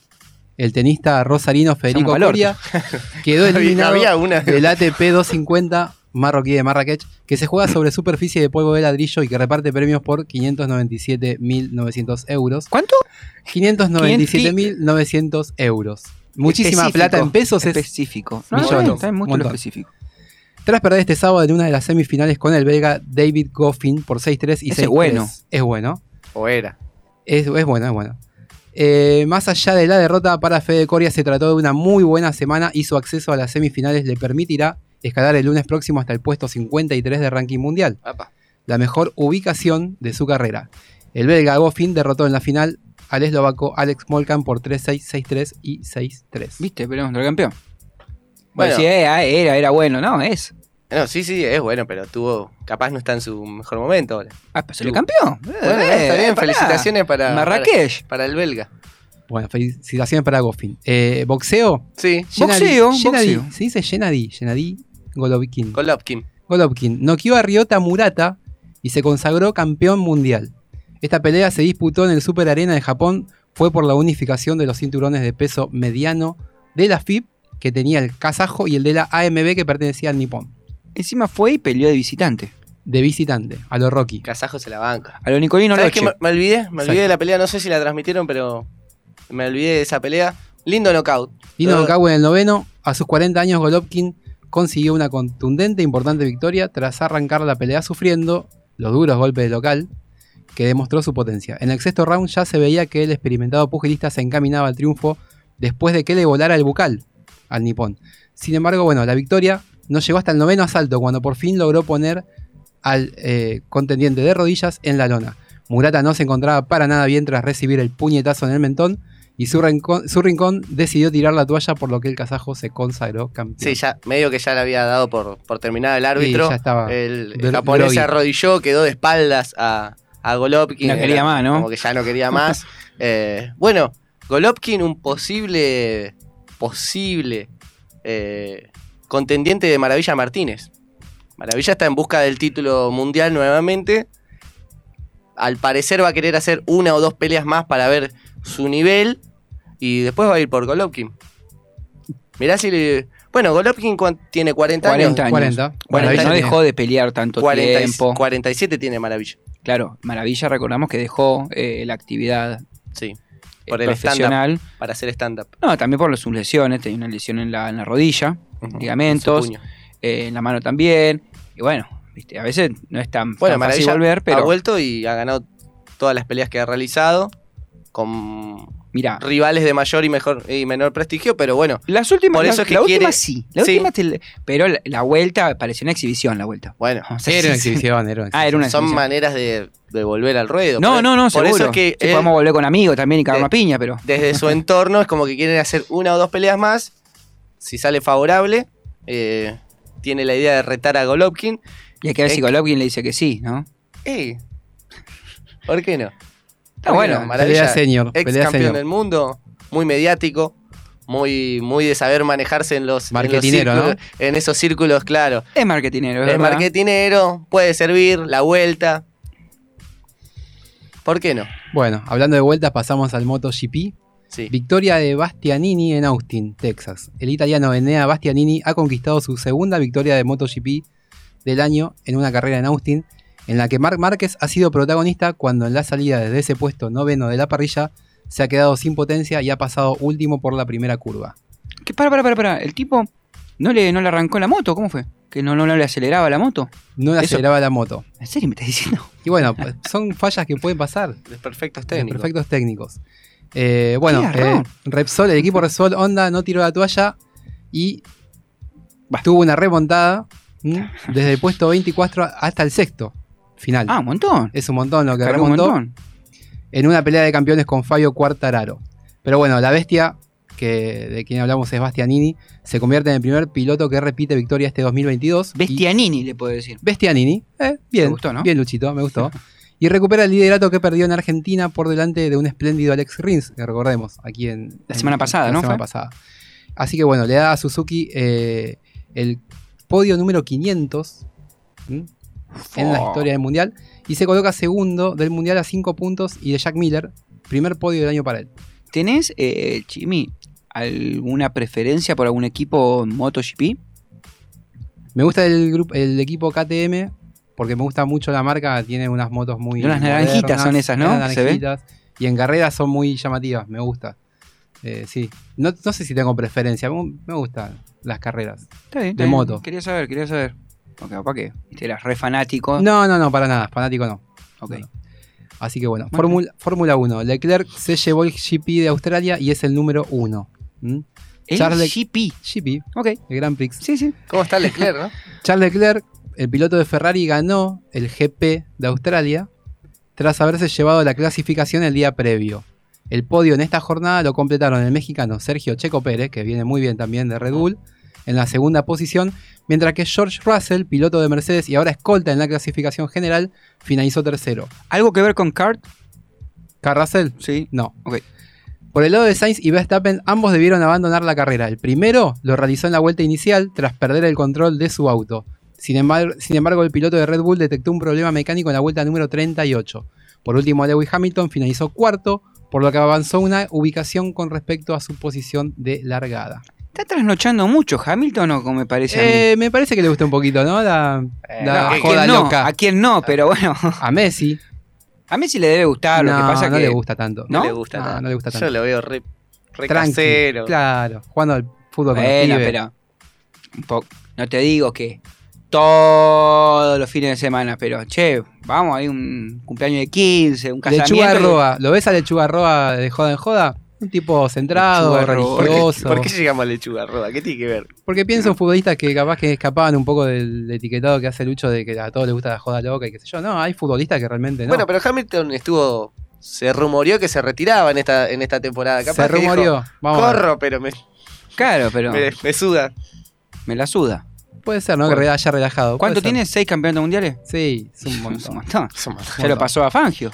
El tenista rosarino Federico. Coria quedó eliminado una. del ATP 250 marroquí de Marrakech, que se juega sobre superficie de polvo de ladrillo y que reparte premios por 597.900 euros. ¿Cuánto? 597.900 euros. Muchísima plata en pesos es específico. No, millones. no, está mucho lo Montón. específico. Tras perder este sábado en una de las semifinales con el belga David Goffin por 6-3 y 6-3. Ese es bueno. Es bueno. O era. Es, es bueno, es bueno. Eh, más allá de la derrota para Fede Coria, se trató de una muy buena semana y su acceso a las semifinales le permitirá escalar el lunes próximo hasta el puesto 53 de ranking mundial, Apa. la mejor ubicación de su carrera. El belga Goffin derrotó en la final al eslovaco Alex Molkan por 3-6, 6-3 y 6-3. ¿Viste? Pero el campeón. Bueno. Bueno, sí, era, era, era bueno, ¿no? Es. No, sí, sí, es bueno, pero tuvo. Capaz no está en su mejor momento ahora. Ah, pero se le campeón. Bueno, está bien, felicitaciones para. Marrakech. Para, para el belga. Bueno, felicitaciones para Goffin. Eh, ¿Boxeo? Sí. Boxeo, Gennady- boxeo. Se dice Gennady, Gennady Golovkin. Golovkin. Golovkin noqueó a Ryota Murata y se consagró campeón mundial. Esta pelea se disputó en el Super Arena de Japón, fue por la unificación de los cinturones de peso mediano de la FIB, que tenía el kazajo, y el de la AMB, que pertenecía al Nippon. Encima fue y peleó de visitante. De visitante, a lo Rocky. Kazajo se la banca. A lo Nicolino ¿Sabes qué? Loche. Me, me olvidé, me olvidé Exacto. de la pelea, no sé si la transmitieron, pero me olvidé de esa pelea. Lindo knockout. Todo- Nokawa en el noveno, a sus 40 años Golovkin consiguió una contundente e importante victoria tras arrancar la pelea sufriendo los duros golpes del local que demostró su potencia. En el sexto round ya se veía que el experimentado pugilista se encaminaba al triunfo después de que le volara el bucal al nipón. Sin embargo, bueno, la victoria no llegó hasta el noveno asalto cuando por fin logró poner al eh, contendiente de rodillas en la lona. Murata no se encontraba para nada bien tras recibir el puñetazo en el mentón y su rincón, su rincón decidió tirar la toalla por lo que el kazajo se consagró campeón. Sí, ya medio que ya le había dado por, por terminar el árbitro. Sí, ya estaba el el japonés se arrodilló, quedó de espaldas a, a Golovkin. No quería Era más, ¿no? Como que ya no quería más. Eh, bueno, Golovkin, un posible, posible eh, contendiente de Maravilla Martínez. Maravilla está en busca del título mundial nuevamente. Al parecer va a querer hacer una o dos peleas más para ver su nivel. Y después va a ir por Golovkin. Mirá si le... Bueno, Golovkin tiene 40, 40 años. años. 40. Bueno, Maravilla no dejó de pelear tanto 40 y- tiempo. 47 tiene Maravilla. Claro, Maravilla, recordamos que dejó eh, la actividad Sí. eh, Por el profesional. Para hacer stand-up. No, también por sus lesiones. Tenía una lesión en la, en la rodilla, Ujú, ligamentos, en eh, en la mano también. Y bueno, viste, a veces no es tan, Bueno, tan fácil Maravilla volver, ha pero vuelto y ha ganado todas las peleas que ha realizado. Con mira, rivales de mayor y mejor y menor prestigio, pero bueno. las últimas, Por la, eso es que la quiere- última sí, la Sí. última te- pero la, la vuelta pareció una exhibición la vuelta. Bueno, O sea, Era una exhibición, era una Ah, era una son exhibición. maneras de, de volver al ruedo. No, no, no, Por seguro. eso es que Sí, él, podemos volver con amigos también y cagar una piña, pero desde su entorno es como que quieren hacer una o dos peleas más. Si sale favorable, eh, tiene la idea de retar a Golovkin. y hay que ver si Golovkin le dice que sí, ¿no? ey, ¿Por qué no? Está ¿Por qué bueno, no? Maravilla, pelea senior, ex pelea campeón senior. del mundo, muy mediático, muy, muy de saber manejarse en los, en los Marketinero, círculos- en esos círculos, claro. Es marketinero, Es ¿verdad? marketinero, puede servir, la vuelta. ¿Por qué no? Bueno, hablando de vueltas, pasamos al MotoGP. Sí. Victoria de Bastianini en Austin, Texas. El italiano Enea Bastianini ha conquistado su segunda victoria de MotoGP del año en una carrera en Austin, en la que Marc Márquez ha sido protagonista cuando en la salida desde ese puesto noveno de la parrilla se ha quedado sin potencia y ha pasado último por la primera curva. ¿Qué? Para, para, para, para. El tipo no le, no le arrancó la moto, ¿cómo fue? ¿Que no, no, no le aceleraba la moto? No le Eso- aceleraba la moto. ¿En serio me estás diciendo? Y bueno, pues, son fallas que pueden pasar. Perfectos técnicos. Perfectos técnicos. Eh, bueno, eh, Repsol, el equipo Repsol Honda no tiró la toalla y tuvo una remontada ¿m? desde el puesto 24 hasta el sexto final. Ah, un montón. Es un montón lo que Cargó un remontó montón. en una pelea de campeones con Fabio Quartararo. Pero bueno, la bestia que de quien hablamos es Bastianini, se convierte en el primer piloto que repite victoria este 2022. Bestianini, le puedo decir. Bestianini, eh, bien, ¿Te gustó, no? bien Luchito, me gustó. y recupera el liderato que perdió en Argentina por delante de un espléndido Alex Rins, que recordemos, aquí en... La en- semana pasada, la ¿no semana fue? pasada. Así que bueno, le da a Suzuki eh, el podio número 500 ¿m? En la historia del Mundial y se coloca segundo del Mundial a 5 puntos y de Jack Miller, primer podio del año para él. ¿Tenés, eh, Chimi, alguna preferencia por algún equipo MotoGP? Me gusta el, grupo, el equipo KTM porque me gusta mucho la marca, tiene unas motos muy. Unas naranjitas modernas, son esas, ¿no? unas ¿Se ve? naranjitas, Y en carreras son muy llamativas, me gusta. Eh, sí. No, no sé si tengo preferencia, me, me gustan las carreras. Está bien, está de bien. moto. Quería saber, quería saber. Porque capaz que eras re fanático. No, no, no, para nada, fanático no. Ok. No, no. Así que bueno, Bueno. Fórmula Fórmula 1. Leclerc se llevó el GP de Australia y es el número 1. El GP. GP. Ok. El Grand Prix. Sí, sí. ¿Cómo está Leclerc, no? Charles Leclerc, el piloto de Ferrari, ganó el GP de Australia tras haberse llevado la clasificación el día previo. El podio en esta jornada lo completaron el mexicano Sergio Checo Pérez, que viene muy bien también de Red Bull, en la segunda posición, mientras que George Russell, piloto de Mercedes y ahora escolta en la clasificación general, finalizó tercero. ¿Algo que ver con Kart? ¿Car Russell? Sí. No. Ok. Por el lado de Sainz y Verstappen, ambos debieron abandonar la carrera. El primero lo realizó en la vuelta inicial tras perder el control de su auto. Sin embargo, sin embargo, el piloto de Red Bull detectó un problema mecánico en la vuelta número 38. Por último, Lewis Hamilton finalizó cuarto, por lo que avanzó una ubicación con respecto a su posición de largada. ¿Está trasnochando mucho Hamilton o como me parece a mí? Eh, me parece que le gusta un poquito, ¿no? La, Eh, la no, ¿a joda quién no? loca. ¿A quién no? Pero bueno. A Messi. A Messi le debe gustar, lo que No, pasa no que le gusta tanto. ¿No? No le gusta No, tanto. no le gusta tanto. Yo lo veo re, re Tranqui, casero. Claro, jugando al fútbol con los Bueno, pibes. pero un po- no te digo que todos los fines de semana, pero che, vamos, hay un cumpleaños de 15, un casamiento. Lechuga Roa, ¿lo ves a Lechuga Roa de joda en joda? Un tipo centrado, Lechuga religioso. ¿Por qué, por qué llegamos a lechuga roda? ¿Qué tiene que ver? Porque pienso en futbolistas que capaz que escapaban un poco del etiquetado que hace Lucho de que a todos les gusta la joda loca y qué sé yo. No, hay futbolistas que realmente no. Bueno, pero Hamilton estuvo. Se rumoreó que se retiraba en esta, en esta temporada. Capaz Se que dijo, rumoreó. Vamos. Corro, pero me, Claro, pero me, me suda. me la suda. Puede ser, ¿no? Que Bueno. haya relajado. ¿Cuánto tiene? ¿Seis campeonatos mundiales? Sí, es un Es un montón. Es un montón. Ya lo pasó a Fangio.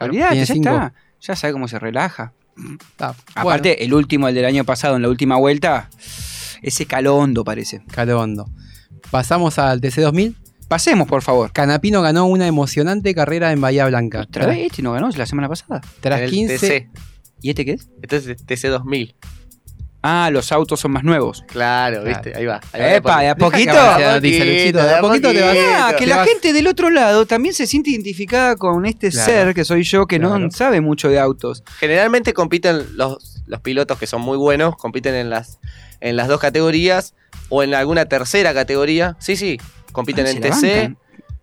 Olvídate, ya cinco. está. Ya sabe cómo se relaja. Ah, Aparte, el último, el del año pasado, en la última vuelta, ese calondo parece. Calondo. Pasamos al TC2000. Pasemos, por favor. Canapino ganó una emocionante carrera en Bahía Blanca. ¿Otra vez? Este no ganó la semana pasada. Tras el 15, TC. ¿Y este qué es? Este es TC2000. Ah, los autos son más nuevos. Claro, viste, ahí va. ahí va Epa, de a poquito. la noticia, Luchito, de a poquito te vas- Ah, que te la vas- gente del otro lado también se siente identificada con este Claro. ser que soy yo que Claro. no sabe mucho de autos. Generalmente compiten los, los pilotos que son muy buenos, compiten en las, en las dos categorías o en alguna tercera categoría. Sí, sí, compiten Ah, en TC. bancan.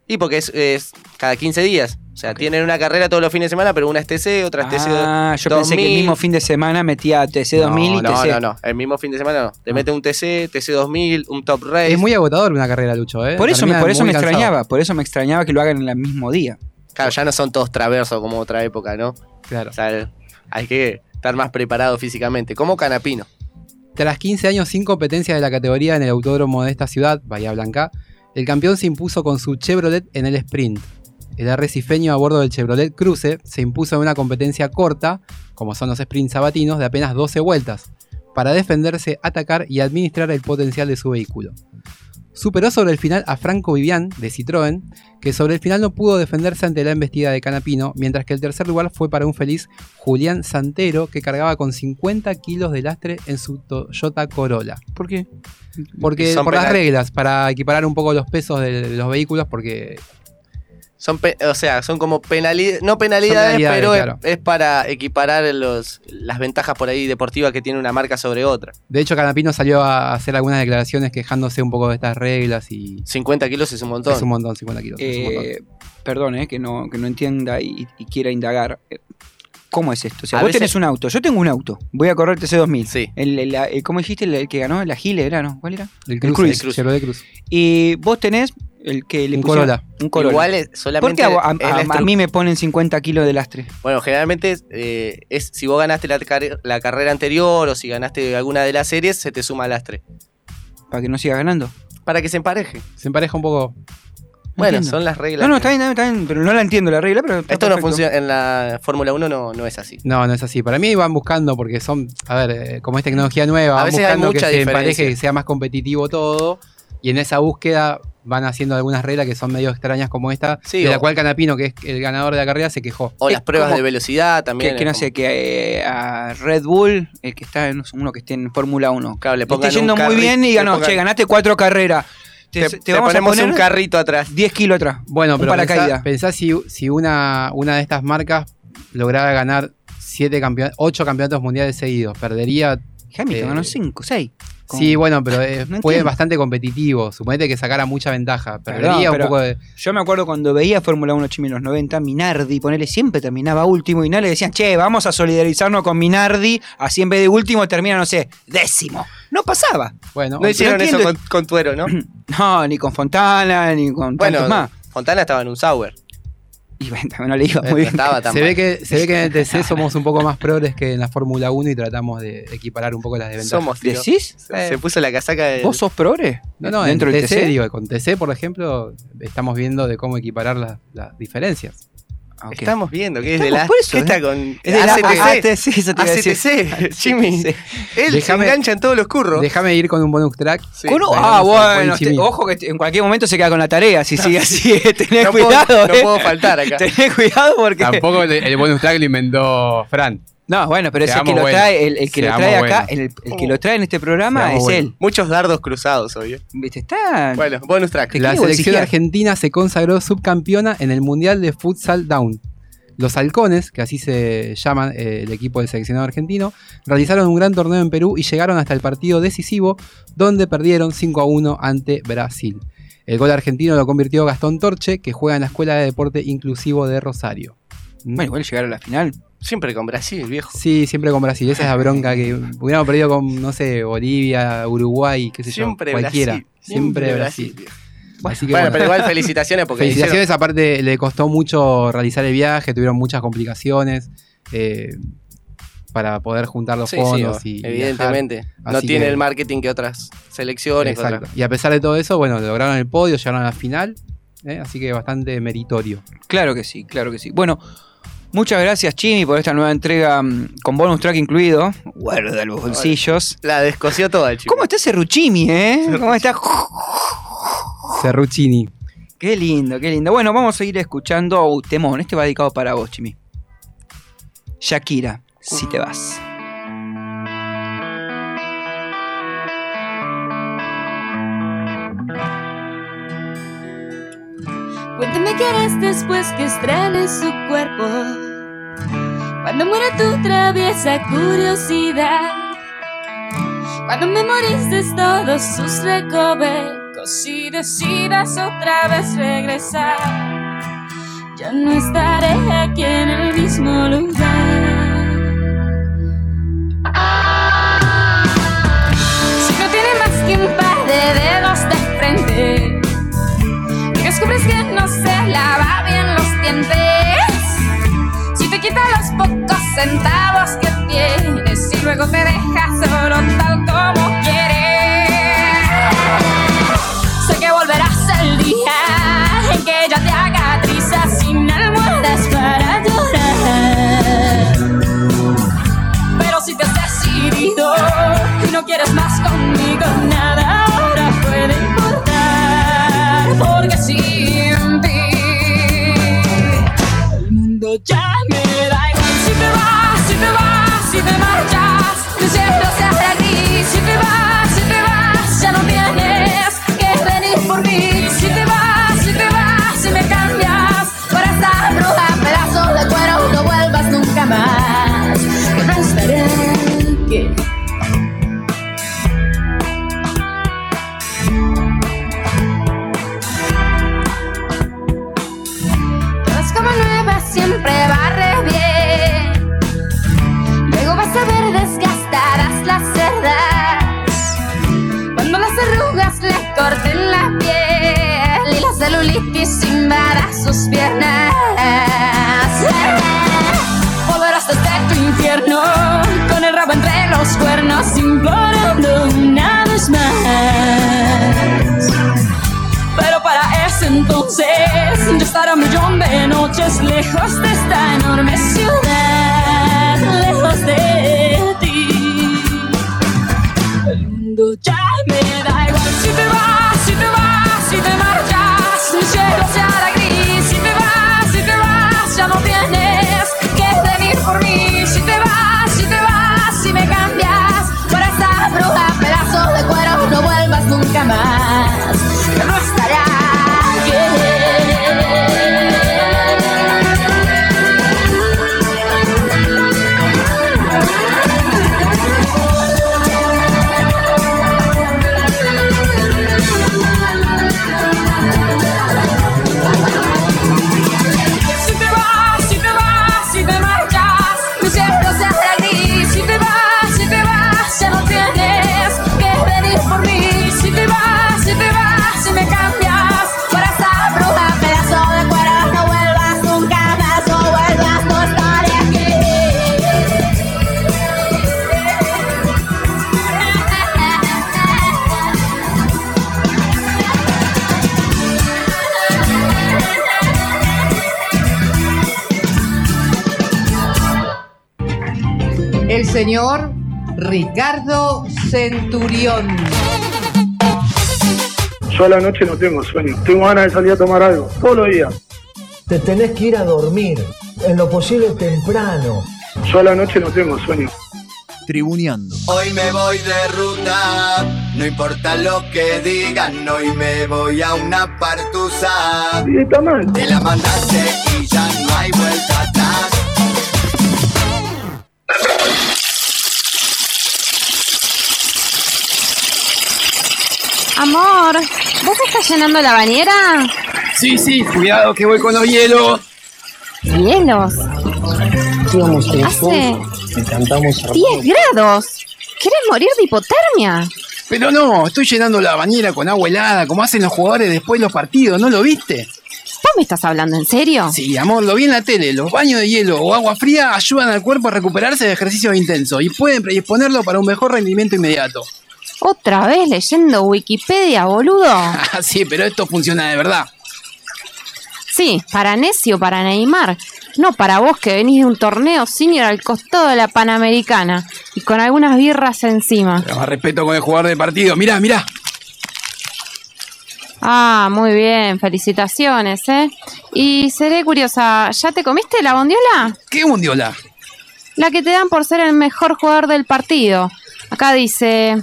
Y porque es, es cada 15 días. O sea, tienen una carrera todos los fines de semana, pero una es TC, otra es TC. Ah, yo pensé que el 2000. mismo fin de semana metía TC 2000 y no, TC. No, no, el mismo fin de semana no. Te mete un TC, TC 2000, un Top Race. Es muy agotador una carrera, Lucho. ¿eh? Por eso, me, por eso me cansado. extrañaba, por eso me extrañaba que lo hagan en el mismo día. Claro, ya no son todos traversos como otra época, ¿no? Claro. O sea, hay que estar más preparado físicamente. Como Canapino. Tras 15 años sin competencia de la categoría en el autódromo de esta ciudad, Bahía Blanca, el campeón se impuso con su Chevrolet en el sprint. El arrecifeño a bordo del Chevrolet Cruze se impuso en una competencia corta, como son los sprints sabatinos, de apenas 12 vueltas. para defenderse, atacar y administrar el potencial de su vehículo. Superó sobre el final a Franco Vivian de Citroën, que sobre el final no pudo defenderse ante la embestida de Canapino, mientras que el tercer lugar fue para un feliz Julián Santero, que cargaba con 50 kilos de lastre en su Toyota Corolla. ¿Por qué? Porque Son por las reglas, para equiparar un poco los pesos de los vehículos, porque Son pe- o sea, son como penalidades, no penalidades, penalidades, pero es- claro. es, para equiparar los, las ventajas por ahí deportivas que tiene una marca sobre otra. de hecho Canapino salió a hacer algunas declaraciones quejándose un poco de estas reglas y 50 kilos es un montón. es un montón, 50 kilos. es un montón. Eh, perdón, eh, que, no, que no entienda y, y quiera indagar. Eh, ¿Cómo es esto? O sea, A vos veces- tenés un auto, yo tengo un auto. Voy a correr TC2000. Sí. El, el- el- ¿Cómo dijiste? El, el que ganó, la Gile era, ¿no? ¿Cuál era? El Cruz, el Chevrolet Cruz. Y vos tenés el que le Un pusieron- Corolla. Un Corolla. Igual es ¿Por solamente qué a, mí me ponen 50 kilos de lastre? Bueno, generalmente eh, es si vos ganaste la, car- la carrera anterior o si ganaste alguna de las series, se te suma lastre. Para que no siga ganando. Para que se empareje. Se empareja un poco. Bueno, entiendo. son las reglas. No, no, está bien, está bien, pero no la entiendo la regla, pero está Esto no funciona, en la Fórmula 1 no, no es así. No, no es así. Para mí van buscando, porque son, a ver, eh, como es tecnología nueva, A van veces hay buscando que mucha se empareje, diferencia. que sea más competitivo todo. Y en esa búsqueda van haciendo algunas reglas que son medio extrañas como esta, Sí, de la cual Canapino, que es el ganador de la carrera, se quejó. O Es las pruebas como de velocidad también. Que, que no es sé, que eh, a Red Bull, el que está en uno que esté en Fórmula 1, Claro, le le está yendo muy bien y ganó, pongan- che, ganaste cuatro carreras. Te, Te, te te vamos a ponemos poner un carrito atrás. 10 kilos atrás. Bueno, pero pensá, paracaídas. pensá si, si una, una de estas marcas lograra ganar siete campeon- ocho campeonatos mundiales seguidos, perdería. Hamilton eh, ganó 5, 6. Sí, bueno, pero eh, No fue entiendo. bastante competitivo. Suponete que sacara mucha ventaja. Perdería Perdón, un pero poco de. Yo me acuerdo cuando veía Fórmula 1 Chimi en los 90, Minardi, ponele, siempre terminaba último y no le decían, che, vamos a solidarizarnos con Minardi, así en vez de último termina, no sé, décimo. No pasaba. Bueno, No hicieron eso con, con Tuero, ¿no? No, ni con Fontana, ni con bueno, tantos más. Fontana estaba en un Sauer. Y bueno, también no le iba Eh, muy bien. Se ve, que, se ve que en el TC somos un poco más progres que en la Fórmula 1 y tratamos de equiparar un poco las desventajas. Somos, tío. ¿Decís? Se, se puso la casaca de. ¿Vos sos progre? No, no, dentro en del TC, TC. digo, con TC, por ejemplo, estamos viendo de cómo equiparar las, las diferencias. Ah. Estamos viendo que es de la. por eso, ¿Qué ¿eh? está con. Es de la ACTC. ACTC, Jimmy. Él se engancha en todos los curros. Déjame ir con un bonus track. Sí. Con- Bueno, ah, bueno, buen chimí. te- ojo que en cualquier momento se queda con la tarea si sigue así. eh, Tenés No puedo- cuidado, no eh. puedo faltar acá. Tenés cuidado porque. Tampoco el, el bonus track lo inventó Fran. No, bueno, pero es el que lo trae, el, el que lo Seamos trae acá, el, el que lo trae en este programa Seamos es él. Muchos dardos cruzados, obvio. ¿Viste? Está. Bueno, bonus track. La selección exigir. argentina se consagró subcampeona en el Mundial de Futsal Down. Los halcones, que así se llaman eh, el equipo del seleccionado argentino, realizaron un gran torneo en Perú y llegaron hasta el partido decisivo, donde perdieron 5 a 1 ante Brasil. El gol argentino lo convirtió Gastón Torche, que juega en la Escuela de Deporte Inclusivo de Rosario. Bueno, igual llegar a la final. Siempre con Brasil, viejo. Sí, siempre con Brasil. Esa es la bronca que hubiéramos perdido con, no sé, Bolivia, Uruguay, qué sé Siempre yo, cualquiera. Brasil. Siempre, Brasil. viejo. Así que Bueno, bueno. pero igual felicitaciones porque Felicitaciones, aparte le costó mucho realizar el viaje, tuvieron muchas complicaciones eh, para poder juntar los Sí, sí, fondos y evidentemente. No tiene que- el marketing que otras selecciones. Exacto. otras- Y a pesar de todo eso, bueno, lograron el podio, llegaron a la final, eh, así que bastante meritorio. Claro que sí, claro que sí. Bueno, muchas gracias, Chimi, por esta nueva entrega mm, con bonus track incluido. Guarda los bolsillos. La descosió toda el chico. ¿Cómo está ese Ruchimi, eh? ¿Cómo está? Cerruccini. Qué lindo, qué lindo. Bueno, vamos a ir escuchando uh, temón. Este va dedicado para vos, Chimi. Shakira, si te vas. Cuéntame qué harás después que estrenes su cuerpo. Cuando muera tu traviesa curiosidad. Cuando memorices todos sus recovecos y decidas otra vez regresar. Yo no estaré aquí en el mismo lugar. Si no tiene más que un par de dedos de frente. Y descubres que no se lava bien los dientes centavos que tienes y luego te dejas solo tal como quieres. Sé que volverás el día en que ella te haga trizas sin almohadas para llorar. Pero si te has decidido y no quieres más conmigo, nada ahora puede importar. Porque si corte en la piel y la celulitis invada sus piernas. Volverás desde tu infierno con el rabo entre los cuernos implorando una vez más. Pero para ese entonces yo estaré un millón de noches lejos de esta enorme. Señor Ricardo Centurión. Yo a la noche no tengo sueño. Tengo ganas de salir a tomar algo. Todos los días. Te tenés que ir a dormir, en lo posible temprano. Yo a la noche no tengo sueño. Tribuneando. Hoy me voy de ruta, no importa lo que digan, hoy me voy a una partusa. Sí, está mal. Te la mandaste y ya no hay vuelta atrás. Amor, ¿vos estás llenando la bañera? Sí, sí, cuidado que voy con los hielos. Hielos. Íbamos Hace cantamos 10 grados. ¿Querés morir de hipotermia? Pero no, estoy llenando la bañera con agua helada, como hacen los jugadores después de los partidos, ¿no lo viste? ¿Vos me estás hablando en serio? Sí, amor, lo vi en la tele. Los baños de hielo o agua fría ayudan al cuerpo a recuperarse de ejercicios intensos y pueden predisponerlo para un mejor rendimiento inmediato. ¿Otra vez leyendo Wikipedia, boludo? Ah, sí, pero esto funciona de verdad. Sí, para necio, para Neymar. No para vos que venís de un torneo senior al costado de la Panamericana y con algunas birras encima. Pero más respeto con el jugador de partido. Mirá, mirá. Ah, muy bien, felicitaciones, ¿eh? Y seré curiosa, ¿ya te comiste la bondiola? ¿Qué bondiola? La que te dan por ser el mejor jugador del partido. Acá dice,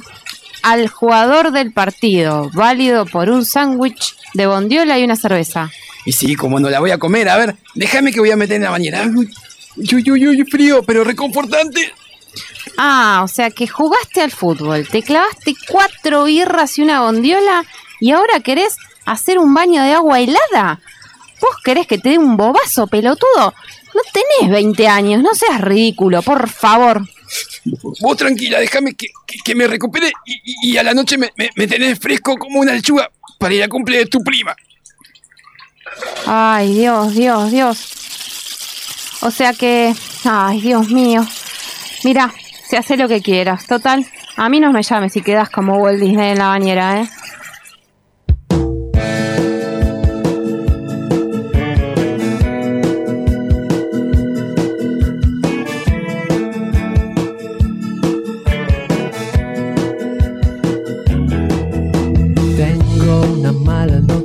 al jugador del partido, válido por un sándwich de bondiola y una cerveza. Y sí, como no la voy a comer, a ver, déjame que voy a meter en la bañera. Uy, uy, uy, frío, pero reconfortante. Ah, o sea que jugaste al fútbol, te clavaste cuatro birras y una bondiola y ahora querés hacer un baño de agua helada. ¿Vos querés que te dé un bobazo, pelotudo? No tenés 20 años, no seas ridículo, por favor. Vos tranquila, déjame que, que- me recupere y, y- y a la noche me, me- me tenés fresco como una lechuga para ir a cumple de tu prima. Ay, Dios, Dios, Dios. O sea que... Ay, Dios mío. Mira, se hace lo que quieras. Total, a mí no me llames si quedas como Walt Disney en la bañera, ¿eh?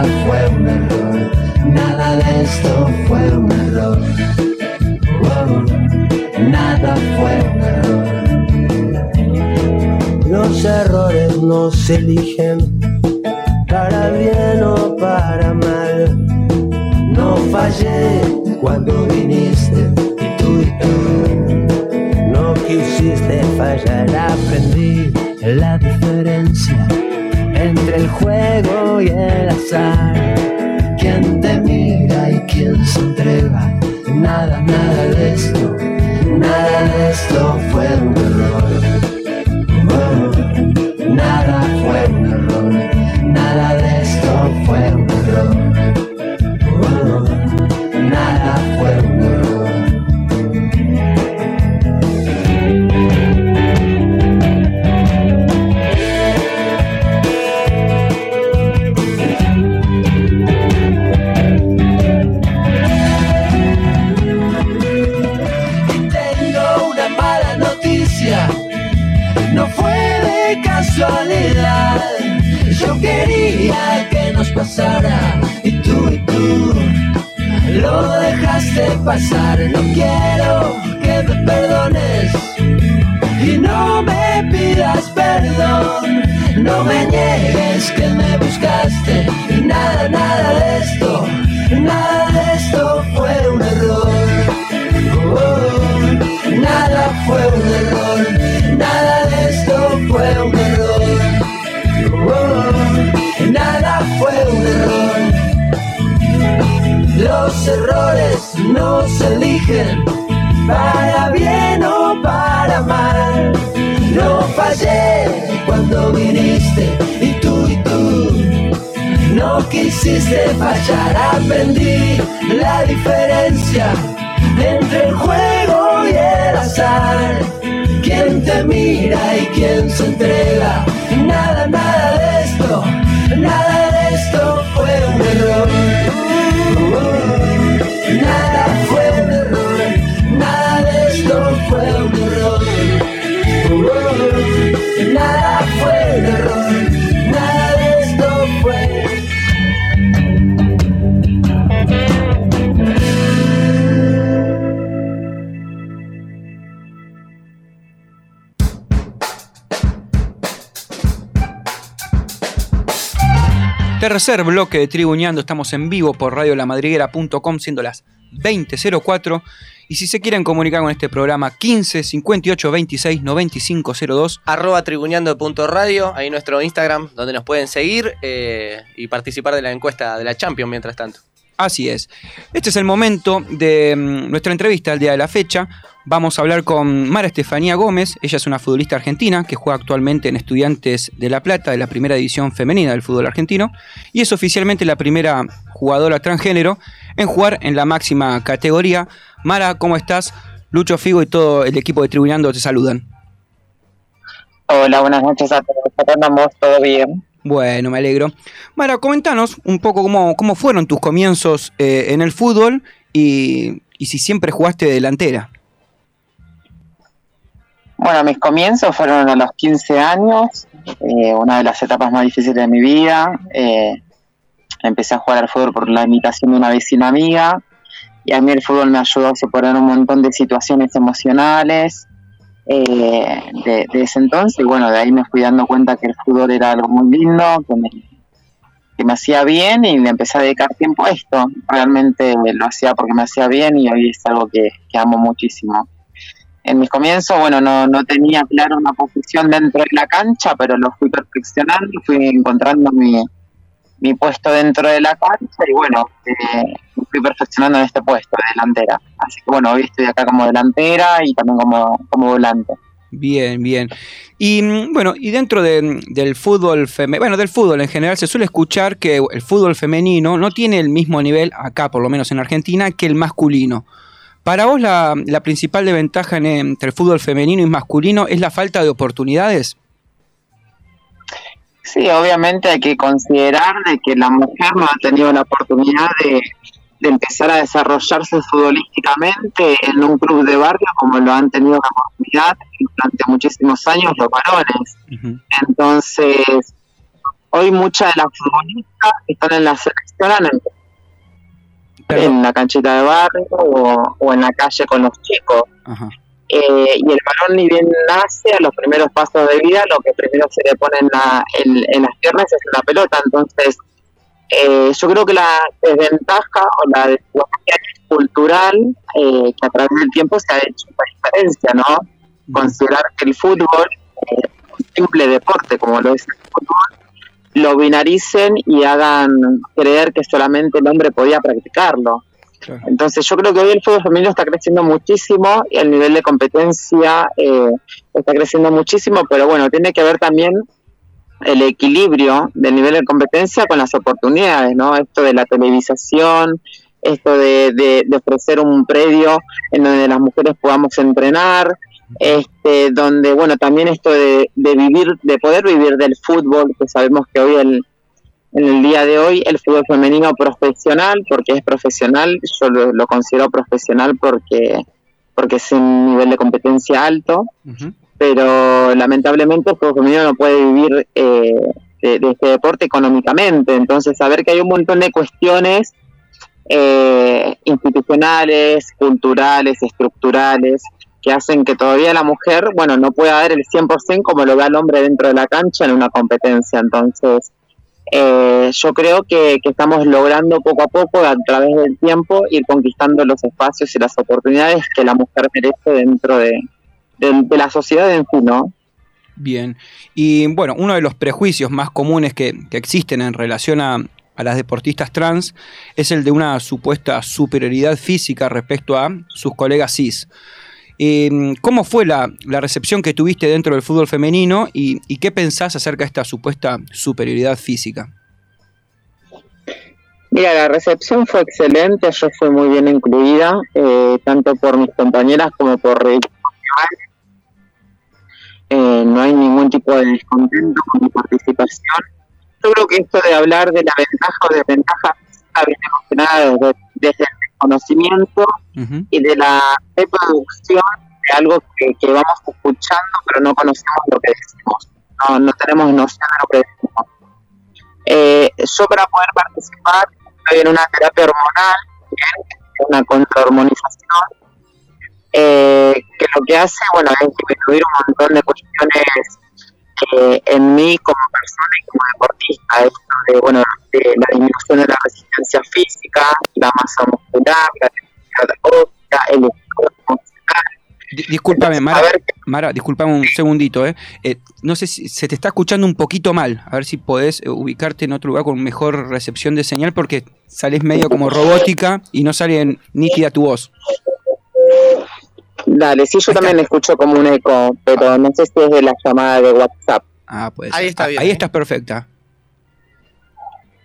Nada fue un error, nada de esto fue un error. Nada fue un error. Los errores no se eligen para bien o para mal. No fallé cuando viniste y tú y tú no quisiste fallar. Aprendí la diferencia el juego y el azar. Quien te mira y quien se entrega. Nada, nada de esto, nada de esto fue un. Fallar. Aprendí la diferencia entre el juego y el azar. Quien te mira y quien se entrega. Tercer bloque de Tribuñando, estamos en vivo por radiolamadriguera.com siendo las 20.04 y si se quieren comunicar con este programa 15 58 26 95 02 Arroba tribuñando.radio, ahí nuestro Instagram, donde nos pueden seguir eh, y participar de la encuesta de la Champions mientras tanto. Así es. Este es el momento de mm, nuestra entrevista al día de la fecha. Vamos a hablar con Mara Estefanía Gómez. Ella es una futbolista argentina que juega actualmente en Estudiantes de La Plata, de la primera división femenina del fútbol argentino. Y es oficialmente la primera jugadora transgénero en jugar en la máxima categoría. Mara, ¿cómo estás? Lucho Figo y todo el equipo de Tribunando te saludan. Hola, buenas noches a todos. Acá andamos, todo bien. Bueno, me alegro. Mara, comentanos un poco cómo, cómo fueron tus comienzos eh, en el fútbol y, y si siempre jugaste de delantera. Bueno, mis comienzos fueron a los 15 años, eh, una de las etapas más difíciles de mi vida. Eh, empecé a jugar al fútbol por la invitación de una vecina amiga y a mí el fútbol me ayudó a superar un montón de situaciones emocionales eh, de, de ese entonces y bueno, de ahí me fui dando cuenta que el fútbol era algo muy lindo, que me, que me hacía bien y le empecé a dedicar tiempo a esto. Realmente lo hacía porque me hacía bien y hoy es algo que, que amo muchísimo. En mis comienzos, bueno, no, no tenía claro una posición dentro de la cancha, pero lo fui perfeccionando, fui encontrando mi, mi puesto dentro de la cancha y bueno, eh, fui perfeccionando en este puesto de delantera. Así que bueno, hoy estoy acá como delantera y también como, como volante. Bien, bien. Y mm, bueno, y dentro de- del fútbol femenino, bueno, del fútbol en general, se suele escuchar que el fútbol femenino no tiene el mismo nivel, acá por lo menos en Argentina, que el masculino. Para vos la, la principal desventaja en- entre el fútbol femenino y masculino es la falta de oportunidades. Sí, obviamente hay que considerar de que la mujer no ha tenido la oportunidad de, de empezar a desarrollarse futbolísticamente en un club de barrio como lo han tenido la oportunidad durante muchísimos años los varones. Entonces, hoy muchas de las futbolistas que están en la selección han empezado en la canchita de barrio o, o en la calle con los chicos. Eh, y el varón ni bien nace, a los primeros pasos de vida, lo que primero se le pone en, la, en, en las piernas es una pelota. Entonces, Eh, yo creo que la desventaja o la desventaja cultural eh, que a través del tiempo se ha hecho una diferencia, ¿no? Considerar que el fútbol, eh, un simple deporte como lo es el fútbol, lo binaricen y hagan creer que solamente el hombre podía practicarlo. Entonces yo creo que hoy el fútbol femenino está creciendo muchísimo y el nivel de competencia eh, está creciendo muchísimo, pero bueno, tiene que ver también el equilibrio del nivel de competencia con las oportunidades, ¿no? Esto de la televisación, esto de, de- de ofrecer un predio en donde las mujeres podamos entrenar, este, donde, bueno, también esto de, de vivir, de poder vivir del fútbol, que sabemos que hoy el, en el día de hoy el fútbol femenino profesional, porque es profesional, yo lo, lo considero profesional porque, porque es un nivel de competencia alto, pero lamentablemente el fútbol femenino no puede vivir eh, de, de este deporte económicamente. Entonces, saber que hay un montón de cuestiones eh, institucionales, culturales, estructurales, que hacen que todavía la mujer, bueno, no pueda dar el 100% como lo da el hombre dentro de la cancha en una competencia. Entonces, eh, yo creo que, estamos logrando poco a poco, a través del tiempo, ir conquistando los espacios y las oportunidades que la mujer merece dentro de, la sociedad en sí. Bien. Y bueno, uno de los prejuicios más comunes que, que existen en relación a las deportistas trans es el de una supuesta superioridad física respecto a sus colegas cis. Eh, ¿Cómo fue la, la recepción que tuviste dentro del fútbol femenino y, qué pensás acerca de esta supuesta superioridad física? Mira, la recepción fue excelente, yo fui muy bien incluida, eh, tanto por mis compañeras como por. Eh, no hay ningún tipo de descontento con mi participación. Yo creo que esto de hablar de la ventaja o desventaja física viene desde, desde el conocimiento y de la reproducción de algo que, que vamos escuchando, pero no conocemos lo que decimos, no, no tenemos noción de lo que decimos. Eh, yo para poder participar estoy en una terapia hormonal, bien, una contrahormonización, eh, que lo que hace, bueno, es disminuir un montón de cuestiones eh, en mí como persona y como deportista, esto de, bueno, de la disminución de la resistencia física, la masa muscular, la densidad ósea, el Discúlpame, Mara, Mara, discúlpame un segundito, ¿eh? Eh, No sé si se te está escuchando un poquito mal. A ver si podés eh, ubicarte en otro lugar con mejor recepción de señal porque sales medio como robótica y no sale en- nítida tu voz. Dale, sí, yo también escucho como un eco, pero no sé si es de la llamada de WhatsApp. Ah, pues. Ahí está bien, Ahí estás perfecta.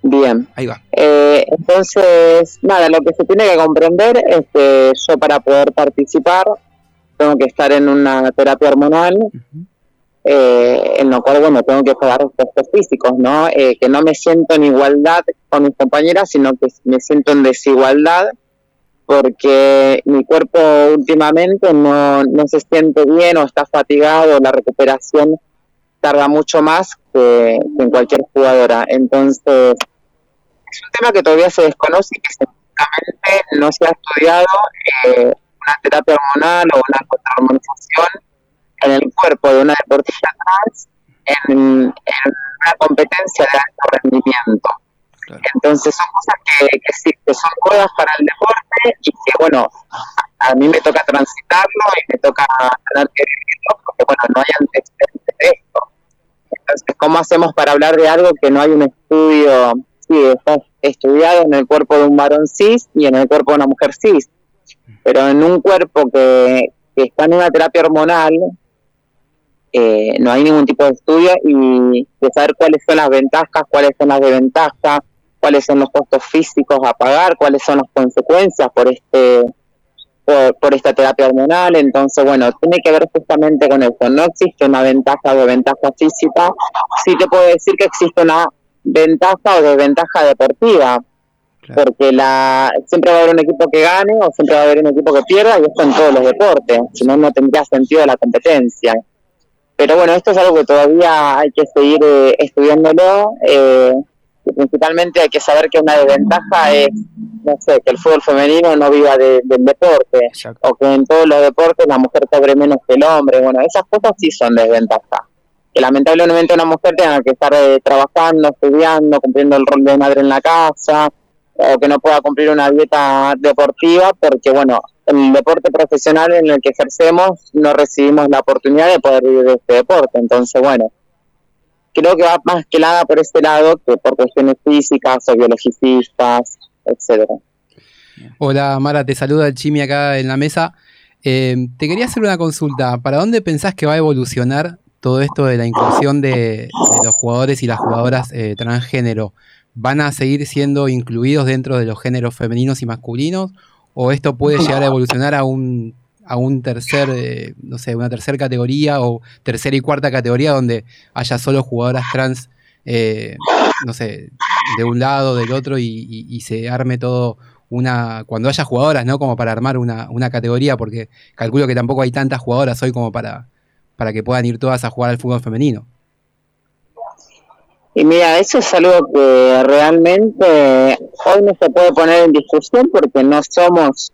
Bien. Ahí va. Eh, entonces, nada, lo que se tiene que comprender es que yo para poder participar tengo que estar en una terapia hormonal, eh, en lo cual, bueno, tengo que pagar costos físicos, ¿no? Eh, que no me siento en igualdad con mis compañeras, sino que me siento en desigualdad porque mi cuerpo últimamente no, no se siente bien o está fatigado, la recuperación tarda mucho más que, en cualquier jugadora. Entonces, es un tema que todavía se desconoce y que científicamente no se ha estudiado eh, una terapia hormonal o una contrahormonización en el cuerpo de una deportista trans en, en una competencia de alto rendimiento. Entonces son cosas que, que sí, que son cosas para el deporte y que bueno, a mí me toca transitarlo y me toca tener que vivirlo porque bueno, no hay antecedentes de esto. Entonces, ¿cómo hacemos para hablar de algo que no hay un estudio, sí, está estudiado en el cuerpo de un varón cis y en el cuerpo de una mujer cis? Pero en un cuerpo que, que está en una terapia hormonal, eh, no hay ningún tipo de estudio y de saber cuáles son las ventajas, cuáles son las desventajas, cuáles son los costos físicos a pagar, cuáles son las consecuencias por este por, por esta terapia hormonal. Entonces, bueno, tiene que ver justamente con eso. No existe una ventaja o desventaja física. Sí te puedo decir que existe una ventaja o desventaja deportiva. Porque la siempre va a haber un equipo que gane o siempre va a haber un equipo que pierda y esto en todos los deportes. Si no, no tendría sentido la competencia. Pero bueno, esto es algo que todavía hay que seguir eh, estudiándolo. eh, y principalmente hay que saber que una desventaja es, no sé, que el fútbol femenino no viva de- del deporte, o que en todos los deportes la mujer cobre menos que el hombre. Bueno, esas cosas sí son desventajas. que lamentablemente una mujer tenga que estar eh, trabajando, estudiando, cumpliendo el rol de madre en la casa, o que no pueda cumplir una dieta deportiva, porque bueno, el deporte profesional en el que ejercemos no recibimos la oportunidad de poder vivir de este deporte. Entonces, bueno, creo que va más que nada por este lado que por cuestiones físicas o biologicistas, etcétera. Hola Mara, te saluda el Chimi acá en la mesa. Eh, te quería hacer una consulta. ¿Para dónde pensás que va a evolucionar todo esto de la inclusión de, los jugadores y las jugadoras eh, transgénero? ¿Van a seguir siendo incluidos dentro de los géneros femeninos y masculinos? ¿O esto puede llegar a evolucionar a un, a un tercer, eh, no sé, una tercera categoría o tercera y cuarta categoría donde haya solo jugadoras trans, eh, no sé, de un lado, del otro y, y- se arme todo una, cuando haya jugadoras, ¿no? Como para armar una, una categoría, porque calculo que tampoco hay tantas jugadoras hoy como para, para que puedan ir todas a jugar al fútbol femenino. Y mira, eso es algo que realmente hoy no se puede poner en discusión porque no somos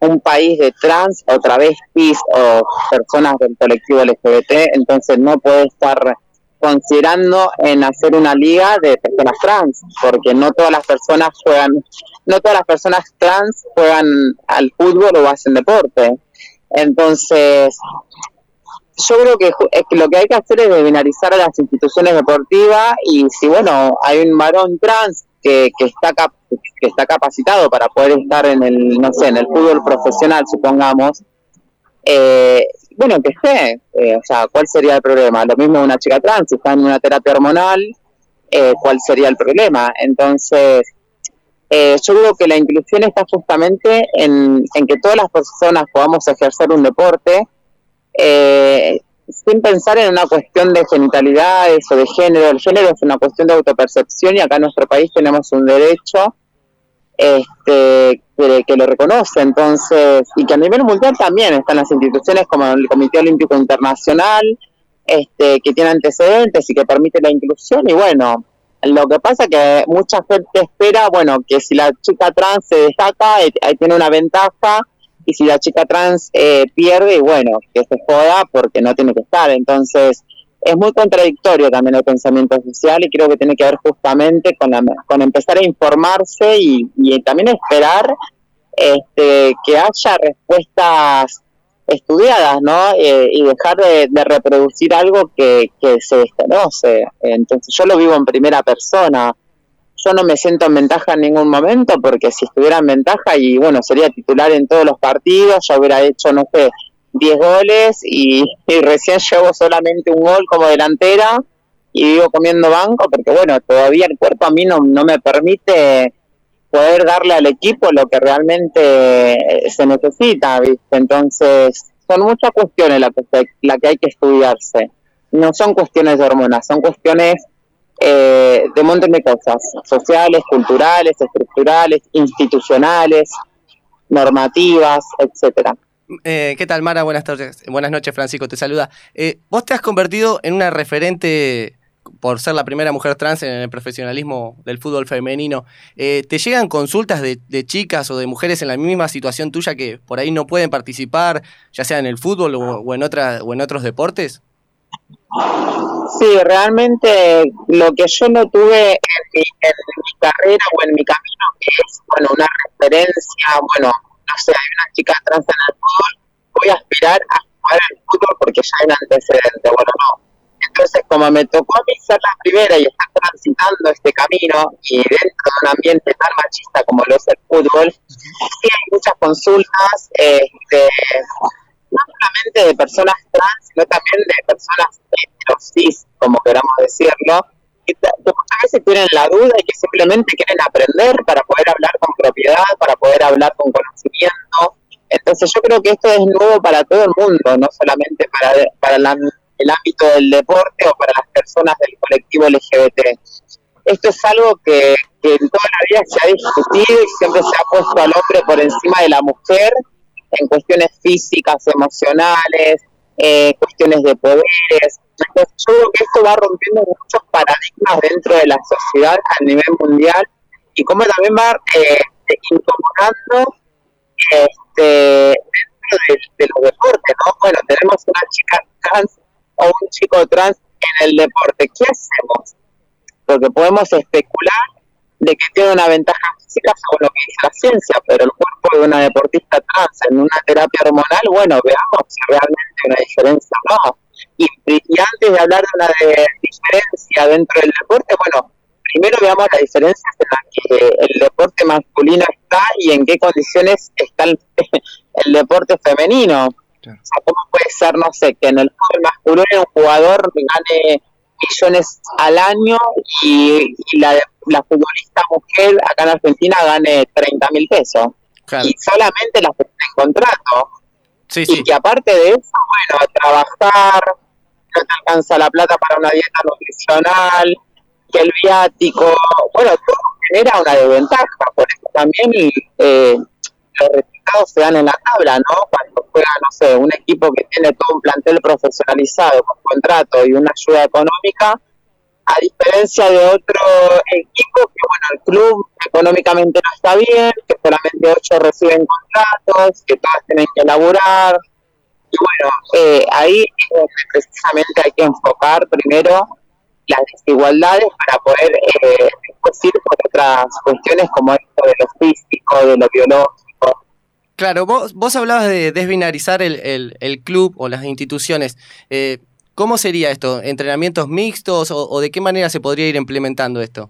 un país de trans o travestis o personas del colectivo LGBT, entonces no puede estar considerando en hacer una liga de personas trans, porque no todas las personas juegan, no todas las personas trans juegan al fútbol o hacen deporte. Entonces, yo creo que que lo que hay que hacer es binarizar a las instituciones deportivas y si bueno hay un varón trans que, que está cap- que está capacitado para poder estar en el no sé en el fútbol profesional supongamos eh, bueno que esté eh, o sea cuál sería el problema lo mismo una chica trans si está en una terapia hormonal eh, cuál sería el problema entonces eh, yo creo que la inclusión está justamente en, en que todas las personas podamos ejercer un deporte eh, sin pensar en una cuestión de genitalidades o de género. El género es una cuestión de autopercepción y acá en nuestro país tenemos un derecho este, que, lo reconoce. Entonces, y que a nivel mundial también están las instituciones como el Comité Olímpico Internacional, este, que tiene antecedentes y que permite la inclusión. Y bueno, lo que pasa que mucha gente espera, bueno, que si la chica trans se destaca, eh, tiene una ventaja y si la chica trans eh, pierde, bueno, que se joda porque no tiene que estar. Entonces, es muy contradictorio también el pensamiento social y creo que tiene que ver justamente con, la, con empezar a informarse y, y también esperar este, que haya respuestas estudiadas, ¿no? Eh, y dejar de, de reproducir algo que, que se desconoce. Entonces, yo lo vivo en primera persona yo no me siento en ventaja en ningún momento porque si estuviera en ventaja y bueno, sería titular en todos los partidos, ya hubiera hecho, no sé, 10 goles y, recién llevo solamente un gol como delantera y vivo comiendo banco porque bueno, todavía el cuerpo a mí no, no me permite poder darle al equipo lo que realmente se necesita, ¿viste? Entonces, son muchas cuestiones las que, la que hay que estudiarse. No son cuestiones de hormonas, son cuestiones eh, de un montón de cosas, sociales, culturales, estructurales, institucionales, normativas, etcétera. Eh, ¿Qué tal, Mara? Buenas noches. Buenas noches, Francisco, te saluda. Eh, vos te has convertido en una referente por ser la primera mujer trans en el profesionalismo del fútbol femenino. Eh, ¿Te llegan consultas de, de chicas o de mujeres en la misma situación tuya que por ahí no pueden participar, ya sea en el fútbol o, o en, otra, o en otros deportes? Sí, realmente lo que yo no tuve en mi, en mi carrera o en mi camino, es bueno una referencia, bueno, no sé, hay una chica trans en el fútbol, voy a aspirar a jugar al fútbol porque ya hay un antecedente, bueno, no. Entonces, como me tocó a mí ser la primera y estar transitando este camino y dentro de un ambiente tan machista como lo es el fútbol, sí hay muchas consultas este, no solamente de personas trans, sino también de personas heterosis, como queramos decirlo, que, muchas veces tienen la duda y que simplemente quieren aprender para poder hablar con propiedad, para poder hablar con conocimiento. Entonces yo creo que esto es nuevo para todo el mundo, no solamente para, el ámbito del deporte o para las personas del colectivo LGBT. Esto es algo que, que en toda la vida se ha discutido y siempre se ha puesto al hombre por encima de la mujer en cuestiones físicas, emocionales, eh, cuestiones de poderes. Entonces, yo creo que esto va rompiendo muchos paradigmas dentro de la sociedad a nivel mundial y como también va eh, incorporando este, dentro de, de los deportes, ¿no? Bueno, tenemos una chica trans o un chico trans en el deporte, ¿qué hacemos? Porque podemos especular de que tiene una ventaja física según lo que dice la ciencia, pero el de una deportista trans en una terapia hormonal, bueno, veamos si realmente hay una diferencia o no. Y, y antes de hablar de una de- diferencia dentro del deporte, bueno, primero veamos las diferencias en las que el deporte masculino está y en qué condiciones está el, el deporte femenino. O sea, ¿cómo puede ser, no sé, que en el fútbol masculino un jugador gane millones al año y, y la, la futbolista mujer acá en Argentina gane 30 mil pesos? Y solamente la que tiene contrato. y que aparte de eso, bueno, trabajar, no te alcanza la plata para una dieta nutricional, que el viático, bueno, todo genera una desventaja. Por eso también eh, los resultados se dan en la tabla, ¿no? Cuando juega, no sé, un equipo que tiene todo un plantel profesionalizado con contrato y una ayuda económica, a diferencia de otro equipo que, bueno, el club económicamente no está bien, que solamente ocho reciben contratos, que todas tienen que laburar. Y bueno, eh, ahí es donde precisamente hay que enfocar primero las desigualdades para poder eh, después ir por otras cuestiones como esto de lo físico, de lo biológico. Claro, vos, vos hablabas de desbinarizar el, el- el club o las instituciones. Eh, ¿Cómo sería esto? ¿Entrenamientos mixtos o, de qué manera se podría ir implementando esto?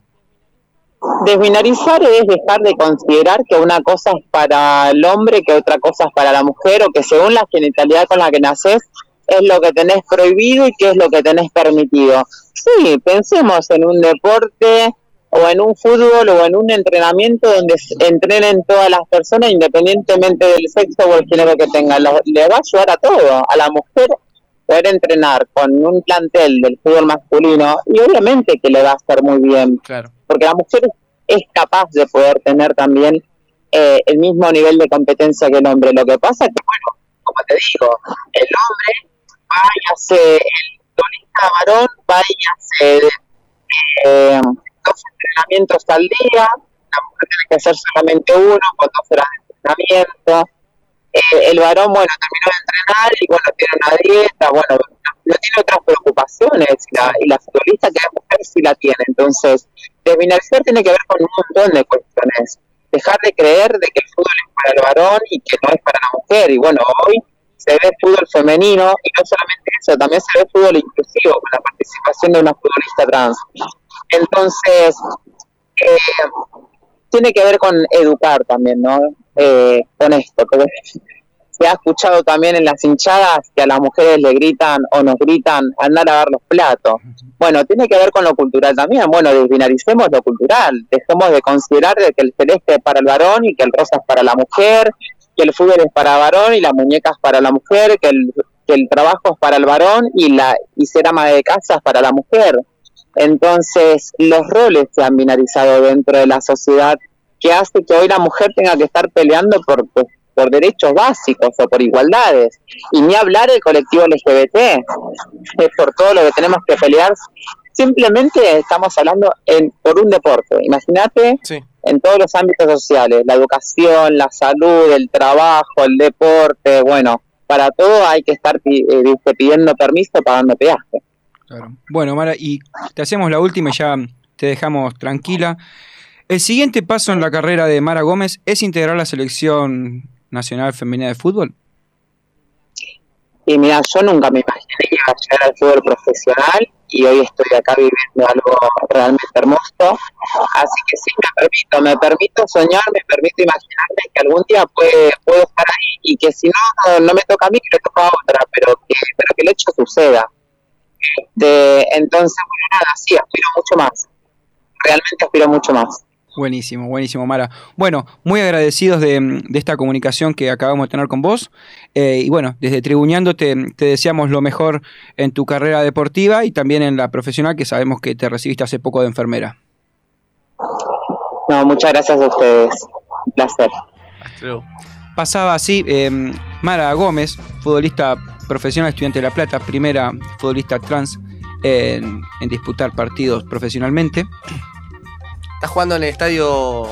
Desbinarizar es dejar de considerar que una cosa es para el hombre, que otra cosa es para la mujer, o que según la genitalidad con la que naces es lo que tenés prohibido y qué es lo que tenés permitido. Sí, pensemos en un deporte o en un fútbol o en un entrenamiento donde entrenen todas las personas independientemente del sexo o el género que tengan. Le va a ayudar a todo, a la mujer poder entrenar con un plantel del fútbol masculino y obviamente que le va a hacer muy bien Claro. porque la mujer es capaz de poder tener también eh, el mismo nivel de competencia que el hombre. Lo que pasa es que, bueno, como te digo, el hombre va y hace, el futbolista varón va y hace eh, dos entrenamientos al día, la mujer tiene que hacer solamente uno con dos horas de entrenamiento. Eh, el varón, bueno, terminó de entrenar y bueno, tiene una dieta, bueno, no, tiene otras preocupaciones y la, y la futbolista que es mujer sí la tiene. Entonces, desbinarizar tiene que ver con un montón de cuestiones. Dejar de creer de que el fútbol es para el varón y que no es para la mujer. Y bueno, hoy se ve fútbol femenino y no solamente eso, también se ve fútbol inclusivo con la participación de una futbolista trans. Entonces, eh, tiene que ver con educar también, ¿no? Eh, con esto, porque se ha escuchado también en las hinchadas que a las mujeres le gritan o nos gritan andar a lavar los platos. Bueno, tiene que ver con lo cultural también. Bueno, desbinaricemos lo cultural. Dejemos de considerar de que el celeste es para el varón y que el rosa es para la mujer, que el fútbol es para varón y la muñeca es para la mujer, que el, que el trabajo es para el varón y, la, y ser ama de casa es para la mujer. Entonces, los roles se han binarizado dentro de la sociedad que hace que hoy la mujer tenga que estar peleando por, por derechos básicos o por igualdades. Y ni hablar del colectivo LGBT, es por todo lo que tenemos que pelear. Simplemente estamos hablando en, por un deporte. Imagínate en todos los ámbitos sociales, la educación, la salud, el trabajo, el deporte, bueno, para todo hay que estar eh, pidiendo permiso, pagando peaje. Bueno, Mara, y te hacemos la última y ya te dejamos tranquila. El siguiente paso en la carrera de Mara Gómez es integrar la selección nacional femenina de fútbol. Y mira, yo nunca me imaginé que a llegar al fútbol profesional y hoy estoy acá viviendo algo realmente hermoso. Así que sí, me permito, me permito soñar, me permito imaginarme que algún día puede, puedo estar ahí y que si no, no me toca a mí, que le toca a otra, pero que, pero que el hecho suceda. Este, entonces, bueno, nada, sí, aspiro mucho más. Realmente aspiro mucho más. Buenísimo, buenísimo, Mara. Bueno, muy agradecidos de, de esta comunicación que acabamos de tener con vos. Eh, y bueno, desde Tribuñando te, te deseamos lo mejor en tu carrera deportiva y también en la profesional, que sabemos que te recibiste hace poco de enfermera. No, muchas gracias a ustedes. Un placer. Pasaba así eh, Mara Gómez, futbolista profesional, estudiante de La Plata, primera futbolista trans en, en disputar partidos profesionalmente. Está jugando en el estadio.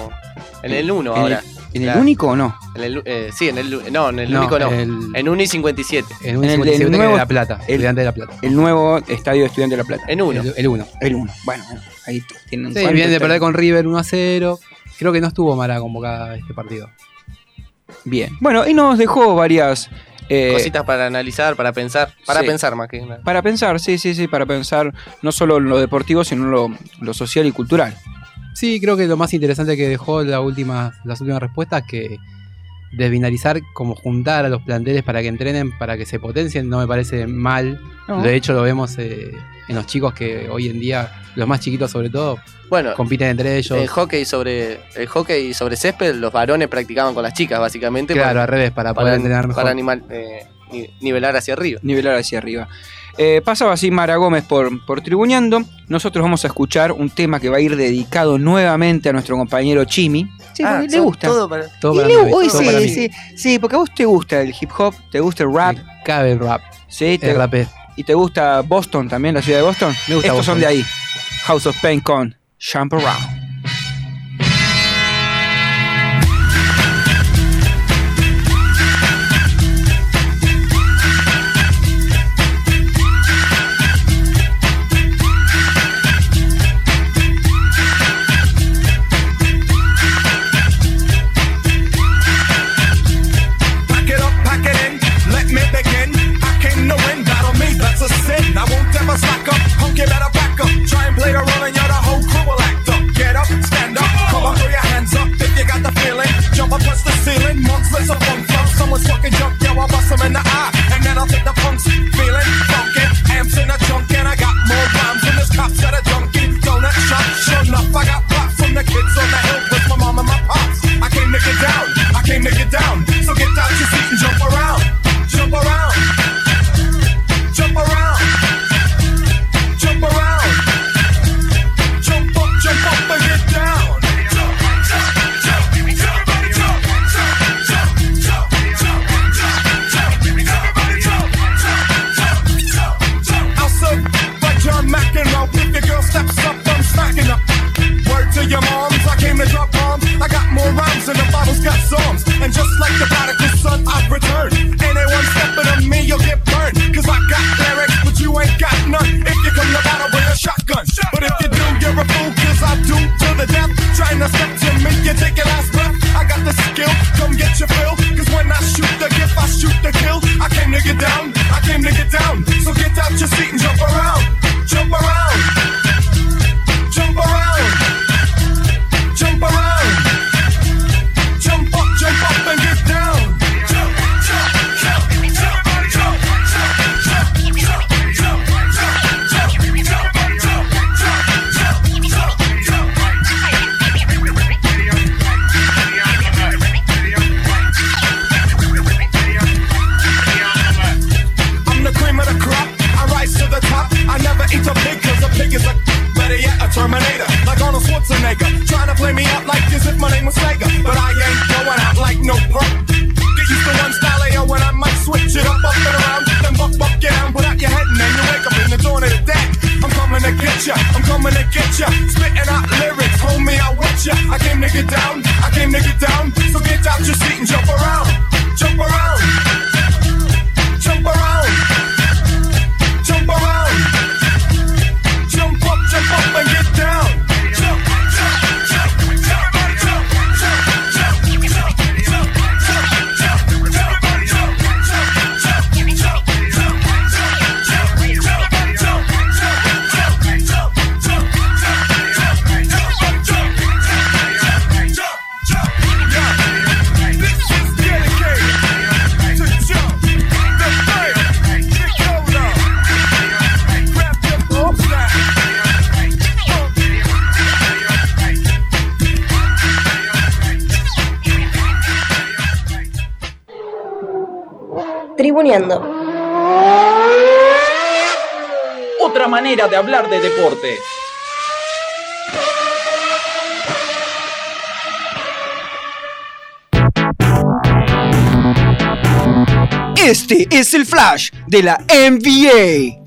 En el 1 En el- ahora. ¿En el único o no? En el, eh, sí, en el, no, en el No, único no. el- En Uni 57. En un En el 57 del que nuevo- de La Plata. el- Estudiante de La Plata. El nuevo estadio de Estudiante de La Plata. En uno. El, el 1. El 1. Bueno, ahí tienen Sí, viene de perder con River 1 a 0. Creo que no estuvo Mara convocada este partido. Bien. Bueno, y nos dejó varias. eh, Cositas para analizar, para pensar. Para sí. pensar más que nada. Para pensar, sí, sí, sí, para pensar no solo en lo deportivo, sino en lo, lo social y cultural. Sí, creo que lo más interesante que dejó la última, las últimas respuestas que desbinarizar, como juntar a los planteles para que entrenen, para que se potencien, no me parece mal. No. De hecho, lo vemos eh, en los chicos que hoy en día, los más chiquitos sobre todo, Bueno, compiten entre ellos. el hockey sobre el hockey sobre césped, los varones practicaban con las chicas, básicamente. Claro, para- al revés, para poder entrenar mejor. Para animal, eh, ni- nivelar hacia arriba. Nivelar hacia arriba. Eh, pasaba así Mara Gómez por, por Tribuñando. Nosotros vamos a escuchar un tema que va a ir dedicado nuevamente a nuestro compañero Chimi. Sí, Ah, le gusta. todo para- Todo para le- mí, hoy todo sí, para mí. sí, sí, porque a vos te gusta el hip hop, te gusta el rap, Cabe el rap. sí, te, El rapé. y te gusta Boston también, la ciudad de Boston. Me gusta Estos Boston. son de ahí. House of Pain con Jump Around. Este es el flash de la NBA.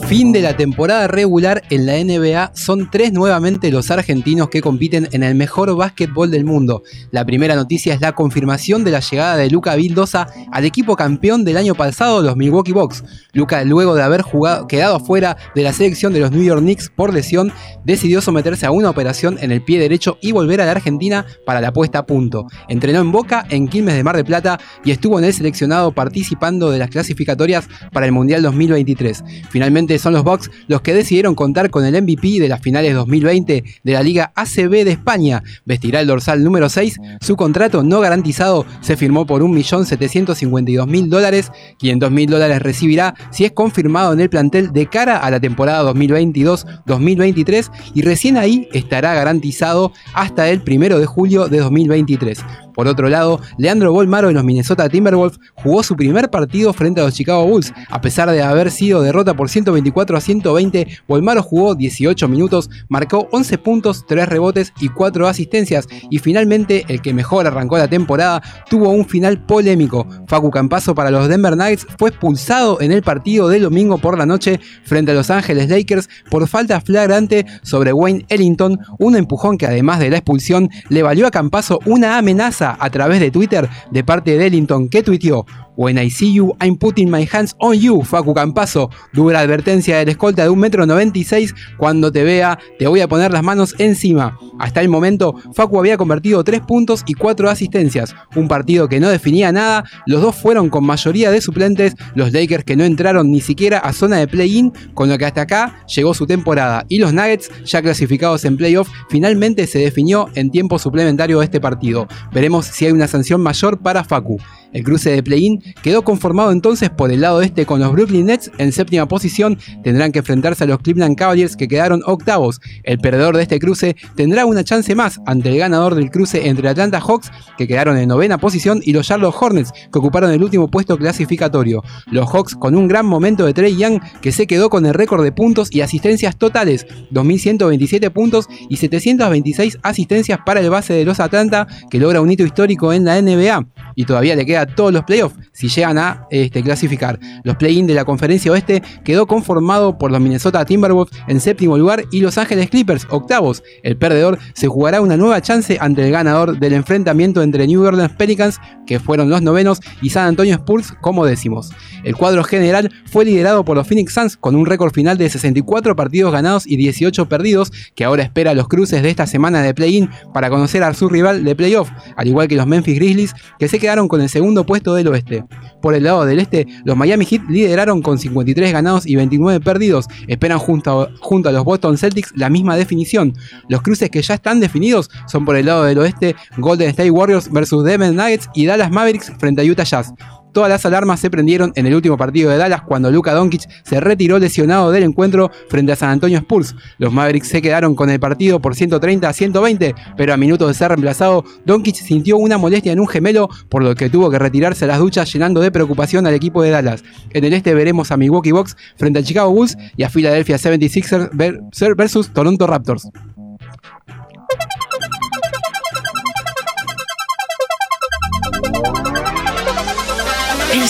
Fin de la temporada regular en la NBA, son tres nuevamente los argentinos que compiten en el mejor básquetbol del mundo. La primera noticia es la confirmación de la llegada de Luca Vildosa al equipo campeón del año pasado, los Milwaukee Bucks. Luca, luego de haber jugado, quedado fuera de la selección de los New York Knicks por lesión, decidió someterse a una operación en el pie derecho y volver a la Argentina para la puesta a punto. Entrenó en Boca, en Quilmes de Mar del Plata y estuvo en el seleccionado participando de las clasificatorias para el Mundial 2023. Finalmente son los Bucks los que decidieron contar con el MVP de las finales 2020 de la Liga ACB de España. Vestirá el dorsal número 6. Su contrato no garantizado se firmó por 1.752.000 dólares, 500.000 dólares recibirá si es confirmado en el plantel de cara a la temporada 2022-2023 y recién ahí estará garantizado hasta el 1 de julio de 2023. Por otro lado, Leandro Bolmaro en los Minnesota Timberwolves jugó su primer partido frente a los Chicago Bulls. A pesar de haber sido derrota por 124 a 120, Bolmaro jugó 18 minutos, marcó 11 puntos, 3 rebotes y 4 asistencias. Y finalmente, el que mejor arrancó la temporada tuvo un final polémico. Facu Campazo para los Denver Nuggets fue expulsado en el partido del domingo por la noche frente a Los Ángeles Lakers por falta flagrante sobre Wayne Ellington, un empujón que además de la expulsión le valió a Campazo una amenaza a través de Twitter de parte de Ellington que tuiteó When I see you, I'm putting my hands on you, Facu Campazo. Dura advertencia del escolta de 1,96m. Cuando te vea, te voy a poner las manos encima. Hasta el momento, Facu había convertido 3 puntos y 4 asistencias. Un partido que no definía nada. Los dos fueron con mayoría de suplentes. Los Lakers que no entraron ni siquiera a zona de play-in, con lo que hasta acá llegó su temporada. Y los Nuggets, ya clasificados en playoff, finalmente se definió en tiempo suplementario este partido. Veremos si hay una sanción mayor para Facu. El cruce de play-in quedó conformado entonces por el lado este con los Brooklyn Nets en séptima posición. Tendrán que enfrentarse a los Cleveland Cavaliers que quedaron octavos. El perdedor de este cruce tendrá una chance más ante el ganador del cruce entre Atlanta Hawks que quedaron en novena posición y los Charlotte Hornets que ocuparon el último puesto clasificatorio. Los Hawks con un gran momento de Trey Young que se quedó con el récord de puntos y asistencias totales, 2127 puntos y 726 asistencias para el base de los Atlanta que logra un hito histórico en la NBA y todavía le queda todos los playoffs si llegan a este, clasificar. Los play-in de la conferencia oeste quedó conformado por los Minnesota Timberwolves en séptimo lugar y Los Ángeles Clippers octavos. El perdedor se jugará una nueva chance ante el ganador del enfrentamiento entre New Orleans Pelicans, que fueron los novenos, y San Antonio Spurs como décimos. El cuadro general fue liderado por los Phoenix Suns con un récord final de 64 partidos ganados y 18 perdidos, que ahora espera los cruces de esta semana de play-in para conocer a su rival de playoff, al igual que los Memphis Grizzlies, que se quedaron con el segundo puesto del oeste. Por el lado del este, los Miami Heat lideraron con 53 ganados y 29 perdidos. Esperan junto a, junto a los Boston Celtics la misma definición. Los cruces que ya están definidos son por el lado del oeste Golden State Warriors versus Denver Nuggets y Dallas Mavericks frente a Utah Jazz. Todas las alarmas se prendieron en el último partido de Dallas cuando Luka Doncic se retiró lesionado del encuentro frente a San Antonio Spurs. Los Mavericks se quedaron con el partido por 130 a 120, pero a minutos de ser reemplazado, Doncic sintió una molestia en un gemelo, por lo que tuvo que retirarse a las duchas llenando de preocupación al equipo de Dallas. En el este veremos a Milwaukee Bucks frente al Chicago Bulls y a Philadelphia 76ers ver- versus Toronto Raptors.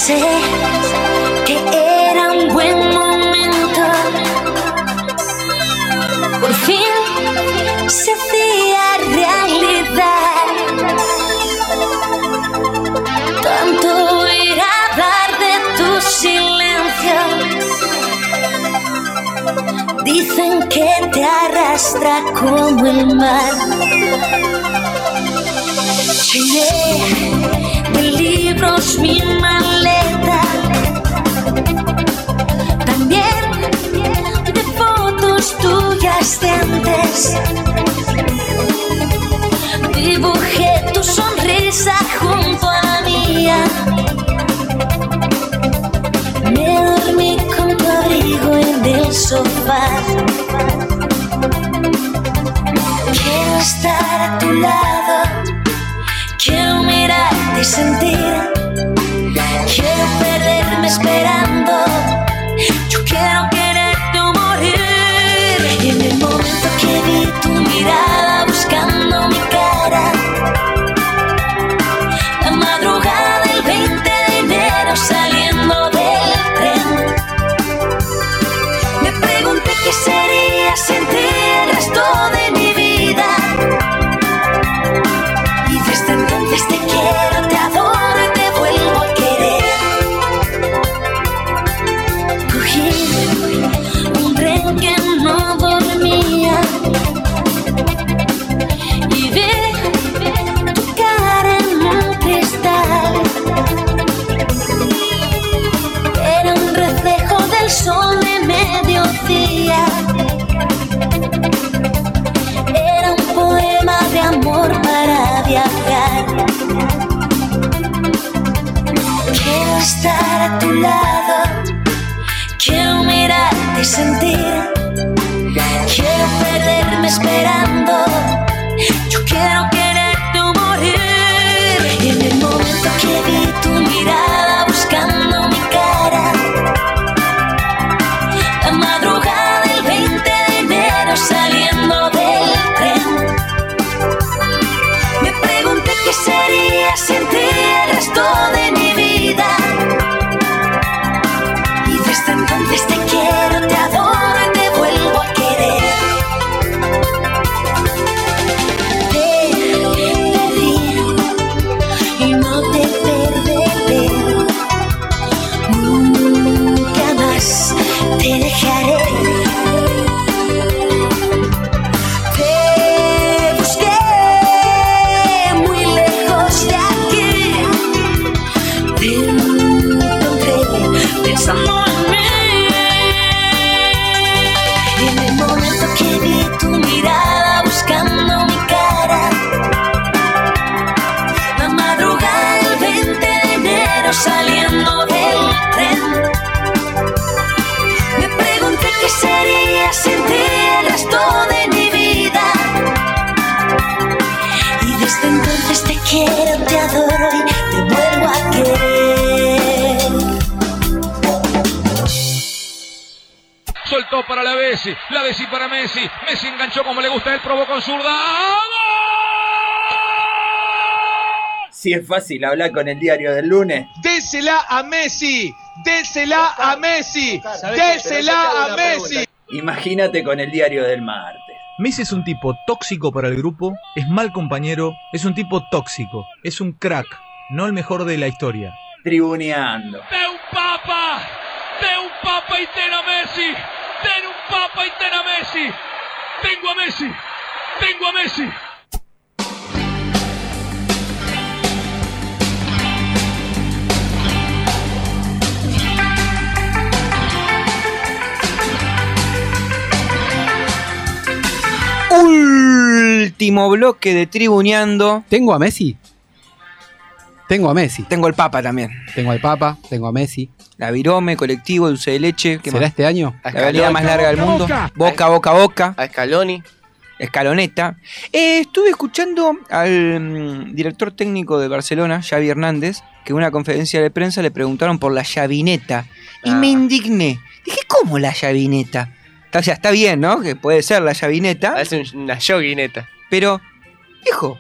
Pensé que era un buen momento. Por fin se hacía realidad. Tanto oír hablar de tu silencio. Dicen que te arrastra como el mar. Llené de mi maleta. También de fotos tuyas de antes. Dibujé tu sonrisa junto a la mía. Me dormí con tu abrigo en el sofá. Quiero estar a tu lado. Quiero mirarte Quiero perderme esperando. Yo quiero quererte o morir. Y en el momento que vi tu mirada estar a tu lado. Quiero mirarte y sentir. Quiero perderme esperando. Yo quiero para la Bessi, la Bessi para Messi. Messi enganchó como le gusta a él, probó con zurda. Si es fácil hablar con el diario del lunes. Désela a Messi, désela a Messi, désela a Messi. Imagínate con el diario del martes. Messi es un tipo tóxico para el grupo, es mal compañero, es un tipo tóxico, es un crack, no el mejor de la historia. Tribuneando. De un papa, de un papa y Messi, ten un papa y ten a Messi. Tengo a Messi, tengo a Messi. Último bloque de Tribuneando. ¿Tengo a Messi? Tengo a Messi. Tengo al Papa también. Tengo al Papa, tengo a Messi. La Virome, colectivo, dulce de leche. ¿qué ¿Será más? este año? La avenida más larga del mundo. Boca, boca, boca. A Scaloni. Escaloneta. Eh, estuve escuchando al mm, director técnico de Barcelona, Xavi Hernández, que en una conferencia de prensa le preguntaron por la llavineta. Y Ah. me indigné. Dije, ¿cómo la llavineta? O sea, está bien, ¿no? Que puede ser la llavineta. Es un- una yoguineta. Pero, viejo,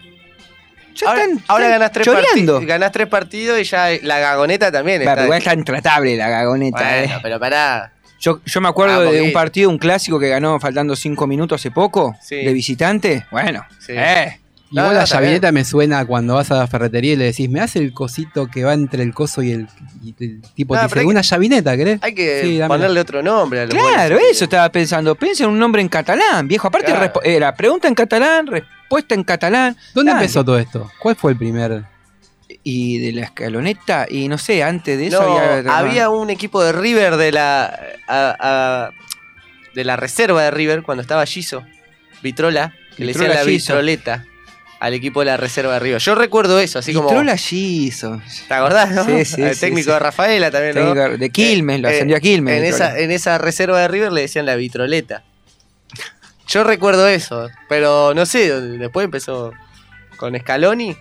ya Ahora, están, ahora están ganás, tres partidos, ganás tres partidos y ya la gagoneta también está. igual está intratable la gagoneta. Bueno, eh. pero pará. Yo, yo me acuerdo Ah, de un partido, un clásico que ganó faltando cinco minutos hace poco, Sí. de visitante. Bueno, Sí. eh. Igual No, no, la llavineta me suena cuando vas a la ferretería y le decís, me hace el cosito que va entre el coso y el, y el tipo No, te pero dice, hay una llavineta, ¿querés? Hay que Sí, ponerle otro nombre a los Claro, eso estaba pensando. Piensa en un nombre en catalán, viejo. Aparte, Claro. respo- era pregunta en catalán, respuesta en catalán. ¿Dónde Dale. empezó todo esto? ¿Cuál fue el primer? Y de la escaloneta, y no sé, antes de eso No, había. había un equipo de River de la a- a- de la reserva de River cuando estaba Giso, Vitrola, que le decían la Giso. vitroleta al equipo de la reserva de River. Yo recuerdo eso, así como Vitrola Giso. ¿Te acordás, no? Sí, sí, El técnico sí. de Rafaela también, ¿no? De Quilmes, lo ascendió a Quilmes, En esa, en esa reserva de River le decían la vitroleta. Yo recuerdo eso, pero no sé, después empezó con Scaloni,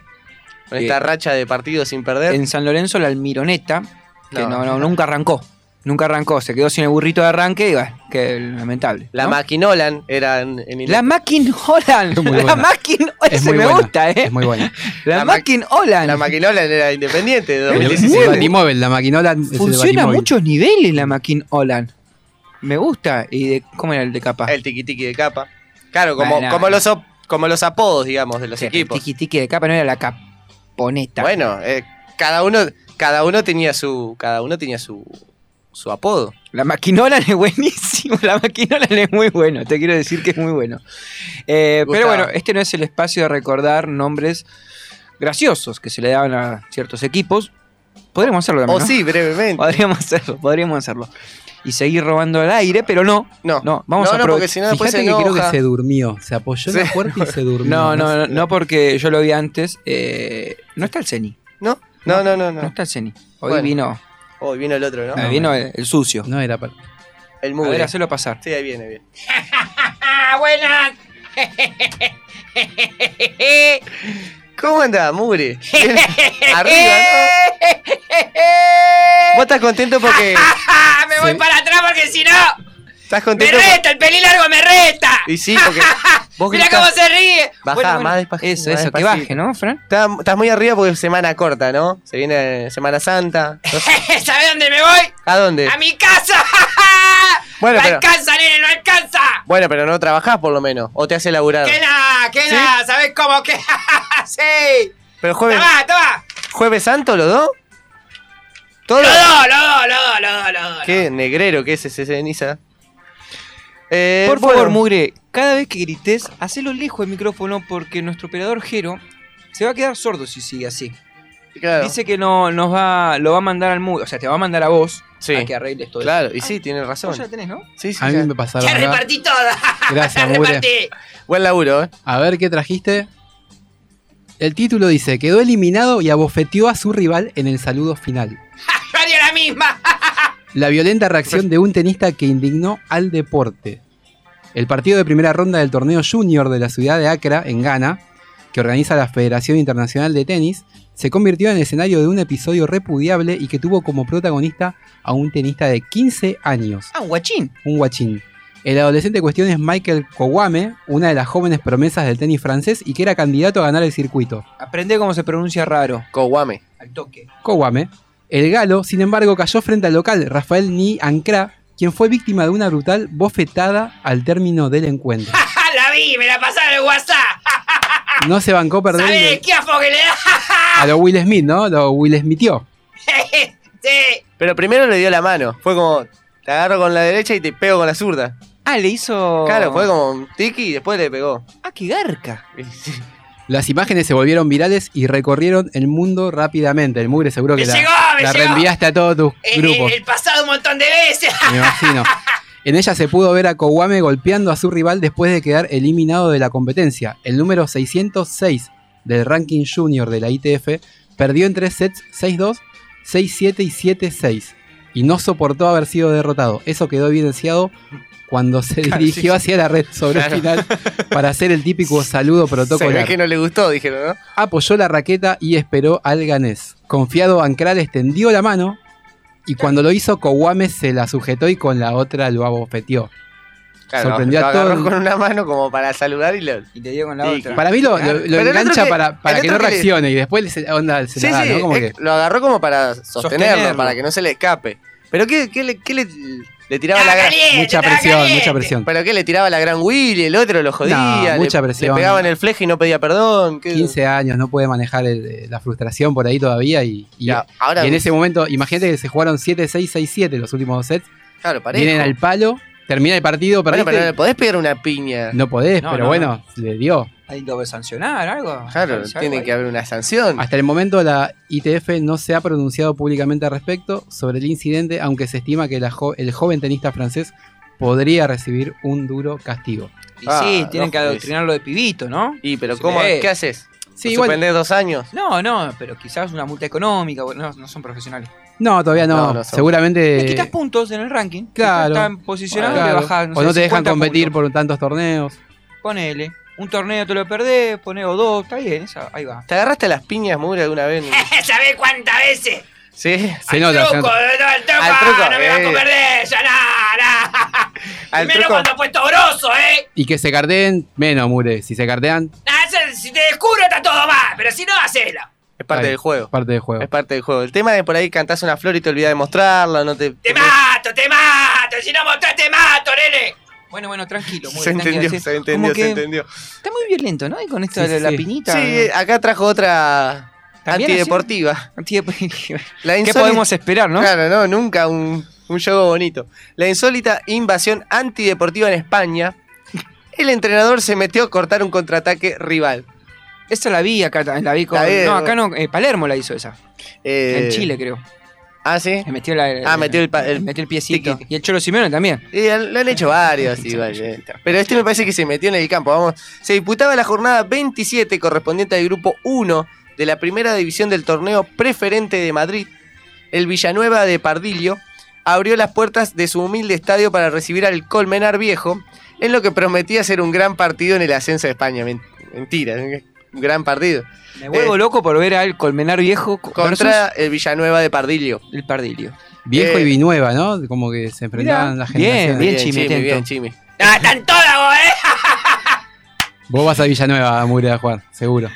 con esta Bien. racha de partidos sin perder. En San Lorenzo, la Almironeta, que No. no, no, nunca arrancó. Nunca arrancó, se quedó sin el burrito de arranque y bueno, que lamentable. La ¿no? Maquinolan era en, en La Mackin Holland. Muy La ese muy me buena, gusta, eh. Es muy buena. La, La Ma- Mackin Holland. La Maquinolan era independiente de El, 2017. el batimóvil, la maquinola. es el Funciona a muchos niveles la Mackin Holland. Me gusta. ¿Y de cómo era el de capa? El tiki tiki de capa. Claro, como, como, no. los, op- como los apodos, digamos, de los Sí, equipos. El tiki tiki de capa no era la caponeta. Bueno, eh, cada uno, cada uno tenía su, cada uno tenía su, su apodo. La Maquinolan es buenísimo. La Maquinolan es muy bueno. Te quiero decir que es muy bueno. Eh, pero Gustavo. bueno, este no es el espacio de recordar nombres graciosos que se le daban a ciertos equipos. Podríamos hacerlo también. O ¿no? sí, brevemente. Podríamos hacerlo, podríamos hacerlo. Y seguir robando al aire, pero no. No, no vamos No, a no, porque si no después Fíjate se que creo que se durmió. Se apoyó en la puerta y se durmió. No, no, no, no, porque yo lo vi antes. eh, no está el Ceni. ¿No? No, no, no, No no. está el Ceni. Hoy Bueno. vino, Hoy vino el otro, ¿no? eh, vino el, el sucio. No era para. El A mugre. ver, hacelo pasar. Sí, ahí viene, bien. ¡Ah, buenas! ¿Cómo anda, mugre? Arriba, ¿no? Vos estás contento porque. ¡Ah, me voy Sí. para atrás porque si no... Estás ¡Me contento. reta! ¡El pelilargo me reta! Y sí, porque. Vos ¡Mira gritás. cómo se ríe! Bajá, Bueno, bueno, más despacito. Eso, más eso, que baje, ¿no, Fran? Estás, estás muy arriba porque es semana corta, ¿no? Se viene Semana Santa. ¿Sabes dónde me voy? ¿A dónde? ¡A mi casa! Bueno, ¡No pero- alcanza, nene! ¡No alcanza! Bueno, pero no trabajás por lo menos. O te hace laburar. ¡Que nada! ¡Que ¿Sí? nada! ¿Sabes cómo que...? ¡Sí! Pero jueves, ¡Toma, toma! jueves santo, ¿los dos? ¿Todo? ¡Los dos, los dos, los dos, los dos! Qué negrero que es ese ceniza. Eh, Por bueno, favor, Mugre, cada vez que grites, hacelo lejos del micrófono porque nuestro operador Jero se va a quedar sordo si sigue así. Claro. Dice que no, nos va, lo va a mandar al Mugre, o sea, te va a mandar a vos Sí. a que arregles todo Claro, eso. y sí, tienes razón. Vos ya tenés, ¿no? Sí, sí, A mí ya. me pasaron. ¡Ya repartí toda! Gracias, ¡Ya Mugre. repartí! Buen laburo, ¿eh? A ver qué trajiste. El título dice: quedó eliminado y abofeteó a su rival en el saludo final. ¡Yo haría la misma! La violenta reacción de un tenista que indignó al deporte. El partido de primera ronda del torneo junior de la ciudad de Accra, en Ghana, que organiza la Federación Internacional de Tenis, se convirtió en escenario de un episodio repudiable y que tuvo como protagonista a un tenista de 15 años, Ah, un guachín. un guachín. El adolescente en cuestión es Michael Kowame, una de las jóvenes promesas del tenis francés y que era candidato a ganar el circuito. Aprende cómo se pronuncia raro. Kowame. Al toque. Kowame. El galo, sin embargo, cayó frente al local Rafael Ni Ancra, quien fue víctima de una brutal bofetada al término del encuentro. ¡La vi! ¡Me la pasaron en el WhatsApp! No se bancó perder ¿Sabes el- qué afo que le da? a lo Will Smith, ¿no? Lo Will Smithió. sí. Pero primero le dio la mano. Fue como, te agarro con la derecha y te pego con la zurda. Ah, le hizo. Claro, fue como un tiki y después le pegó. Ah, qué garca. Las imágenes se volvieron virales y recorrieron el mundo rápidamente. El mugre seguro que Me la, llegó, me la llegó. reenviaste a todos tus El, grupos. el- el pasado un montón de veces. Me imagino. En ella se pudo ver a Kowame golpeando a su rival después de quedar eliminado de la competencia. El número 606 del ranking junior de la ITF perdió en tres sets 6-2, 6-7 y 7-6. Y no soportó haber sido derrotado. Eso quedó evidenciado cuando se Claro, dirigió sí, hacia la red sobre Claro. el final para hacer el típico saludo Se ve protocolar. que no le gustó, dijeron, ¿no? Apoyó la raqueta y esperó al ganés. Confiado, Ancral extendió la mano y cuando lo hizo, Kowame se la sujetó y con la otra lo abofeteó. Claro, Sorprendió lo a todo agarró el- con una mano como para saludar y lo... Y le dio con la Y- otra. Para mí lo, lo- engancha que- para, para que no le- reaccione y después se, onda, se Sí, la da, sí, ¿no? Como es- que- lo agarró como para sostenerlo, Sostenerlo. para que no se le escape. ¿Pero qué, qué le, qué le, le tiraba la gran... caliente, mucha presión, caliente. mucha presión. ¿Pero qué le tiraba la gran Willy? El otro lo jodía. No, le- mucha le, presión. pegaba en el fleje y no pedía perdón. ¿qué? 15 años, no puede manejar el- la frustración por ahí todavía y, y- Ya, ahora y en ese momento, imagínate que se jugaron 7-6, 6-7 los últimos dos sets, Claro, parejo. vienen al palo, termina el partido, Bueno, perdiste, pero no le podés pegar una piña. no podés, No, pero no, bueno, le dio. Hay que sancionar algo. Claro, Algo tiene ahí. que haber una sanción. Hasta el momento la ITF no se ha pronunciado públicamente al respecto sobre el incidente, aunque se estima que la jo- el joven tenista francés podría recibir un duro castigo. Y Ah, sí, tienen no que adoctrinarlo de pibito, ¿no? Y, pero Se ¿cómo? ¿Qué haces? Sí, ¿Lo igual- ¿Suspendés dos años? No, no, pero quizás una multa económica, bueno, no, no son profesionales. No, todavía no. Seguramente. Le quitas puntos en el ranking. Claro. están posicionados, Claro. le bajás, no o sé, no te dejan 50 competir puntos. por tantos torneos. Ponele. Un torneo te lo perdés, poné o dos, está bien, esa- ahí va. ¿Te agarraste las piñas, Mugre, alguna vez? ¿Sabés cuántas veces? Sí. Se nota, se Truco, nota. no, el truco, Al truco, no me va a comer de ella, nada, Al Menos truco. cuando ha puesto grosso, ¿eh? Y que se carteen, menos, Mure. Si se cartean, Nah, si te descubro está todo mal, pero si no, hacelo. Es parte Ahí, del juego. parte del juego. Es parte del juego. El tema es por ahí cantás una flor y te olvidás de mostrarla, no te... Te mato, te mato, si no mostrás te mato, nene. Bueno, bueno, tranquilo. muy Se entendió, se entendió, se entendió. Está muy violento, ¿no? Y con esto Sí, de la sí. pinita. Sí, acá trajo otra ¿También antideportiva. Antideportiva. La ¿Qué insólita- podemos esperar, no? Claro, no, nunca un, un juego bonito. La insólita invasión antideportiva en España. El entrenador se metió a cortar un contraataque rival. Esa la vi acá, la vi con. La vi, no, acá no, eh, Palermo la hizo esa. Eh, En Chile, creo. Ah, sí. Metió la, Ah, metió el, metió el piecito. Y el Cholo Simeone también. Y lo han hecho varios, eh. Pero este me parece que se metió en el campo. Vamos. Se disputaba la jornada 27 correspondiente al grupo 1 de la primera división del torneo preferente de Madrid. El Villanueva de Pardillo abrió las puertas de su humilde estadio para recibir al Colmenar Viejo, en lo que prometía ser un gran partido en el ascenso de España. Men- Mentira, gran partido. Me vuelvo loco por ver al Colmenar Viejo co- Eh, Contra el Villanueva de Pardillo. el Pardilio. Viejo Eh, y Vinueva, ¿no? Como que se enfrentaban las bien, generaciones. bien, Chimi, atento. bien, Chimi. ¡Ah, están todas, vos, eh! Vos vas a Villanueva, Mure, a jugar, seguro.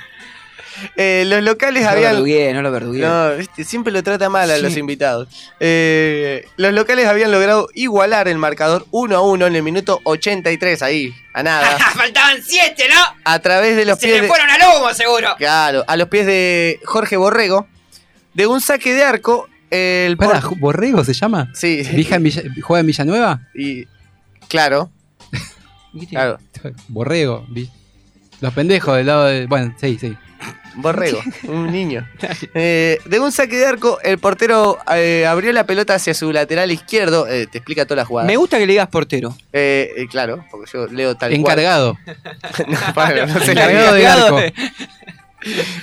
Eh, los locales No lo habían. verdugué, no lo verdugué. No, siempre lo trata mal a Sí. los invitados. Eh, los locales habían logrado igualar el marcador 1 a 1 en el minuto 83, ahí, a nada. Faltaban siete, ¿no? a través de los Se pies. le de- fueron al humo, seguro. Claro, a los pies de Jorge Borrego. De un saque de arco, el. Para, por- ¿Borrego se llama? Sí. ¿Vija en Villa- ¿Juega en Villanueva? Y. Claro. claro. Borrego. Los pendejos del lado de. Bueno, sí, sí. Borrego, un niño. Eh, de un saque de arco, el portero eh, abrió la pelota hacia su lateral izquierdo. Eh, te explica toda la jugada. Me gusta que le digas portero. Eh, eh, claro, porque yo leo tal Encargado. cual. no, no se la Encargado de arco.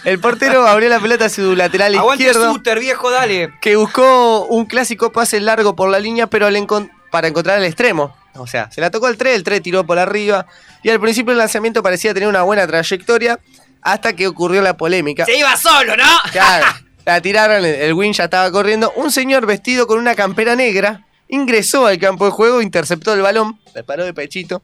El portero abrió la pelota a su lateral Aguante izquierdo. Suter, viejo, dale. Que buscó un clásico pase largo por la línea, pero al encon- para encontrar el extremo. O sea, se la tocó al 3, el 3 tiró por arriba. Y al principio el lanzamiento parecía tener una buena trayectoria. Hasta que ocurrió la polémica. Se iba solo, ¿no? Claro, la tiraron, el- win ya estaba corriendo. Un señor vestido con una campera negra ingresó al campo de juego, interceptó el balón, le paró de pechito,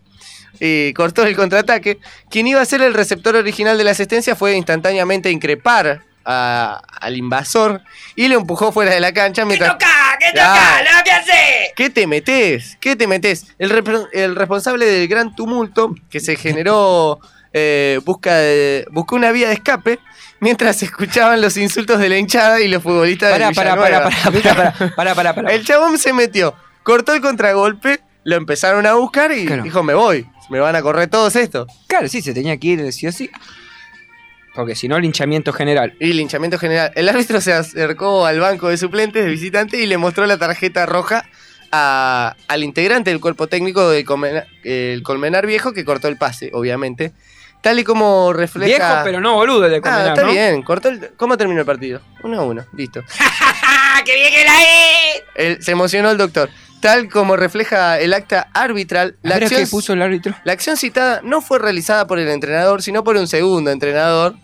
y cortó el contraataque. Quien iba a ser el receptor original de la asistencia fue instantáneamente a increpar a- al invasor y lo empujó fuera de la cancha mientras... ¡Toca! ¿Qué toca? ¿Lo que hace? ¿Qué te metes? ¿Qué te metes? El responsable del gran tumulto que se generó eh, busca de- buscó una vía de escape mientras escuchaban los insultos de la hinchada y los futbolistas Pará, de pará, Villanueva. pará, pará, pará, pará, pará, pará, pará. El chabón se metió, cortó el contragolpe, lo empezaron a buscar y Claro. dijo, me voy, me van a correr todos estos. Claro, sí, se tenía que ir sí o sí. Porque si no, linchamiento general. Y linchamiento general. El árbitro se acercó al banco de suplentes de visitante y le mostró la tarjeta roja a- al integrante del cuerpo técnico del Colmenar, el Colmenar Viejo que cortó el pase, obviamente. Tal y como refleja. Viejo, pero no boludo el de Ah, Colmenar, está ¿no? bien, cortó el... ¿Cómo terminó el partido? 1 a 1, listo. ¡Ah, qué bien que la es! Se emocionó el doctor. Tal como refleja el acta arbitral, la ver, acción, ¿qué puso el árbitro? la acción citada no fue realizada por el entrenador, sino por un segundo entrenador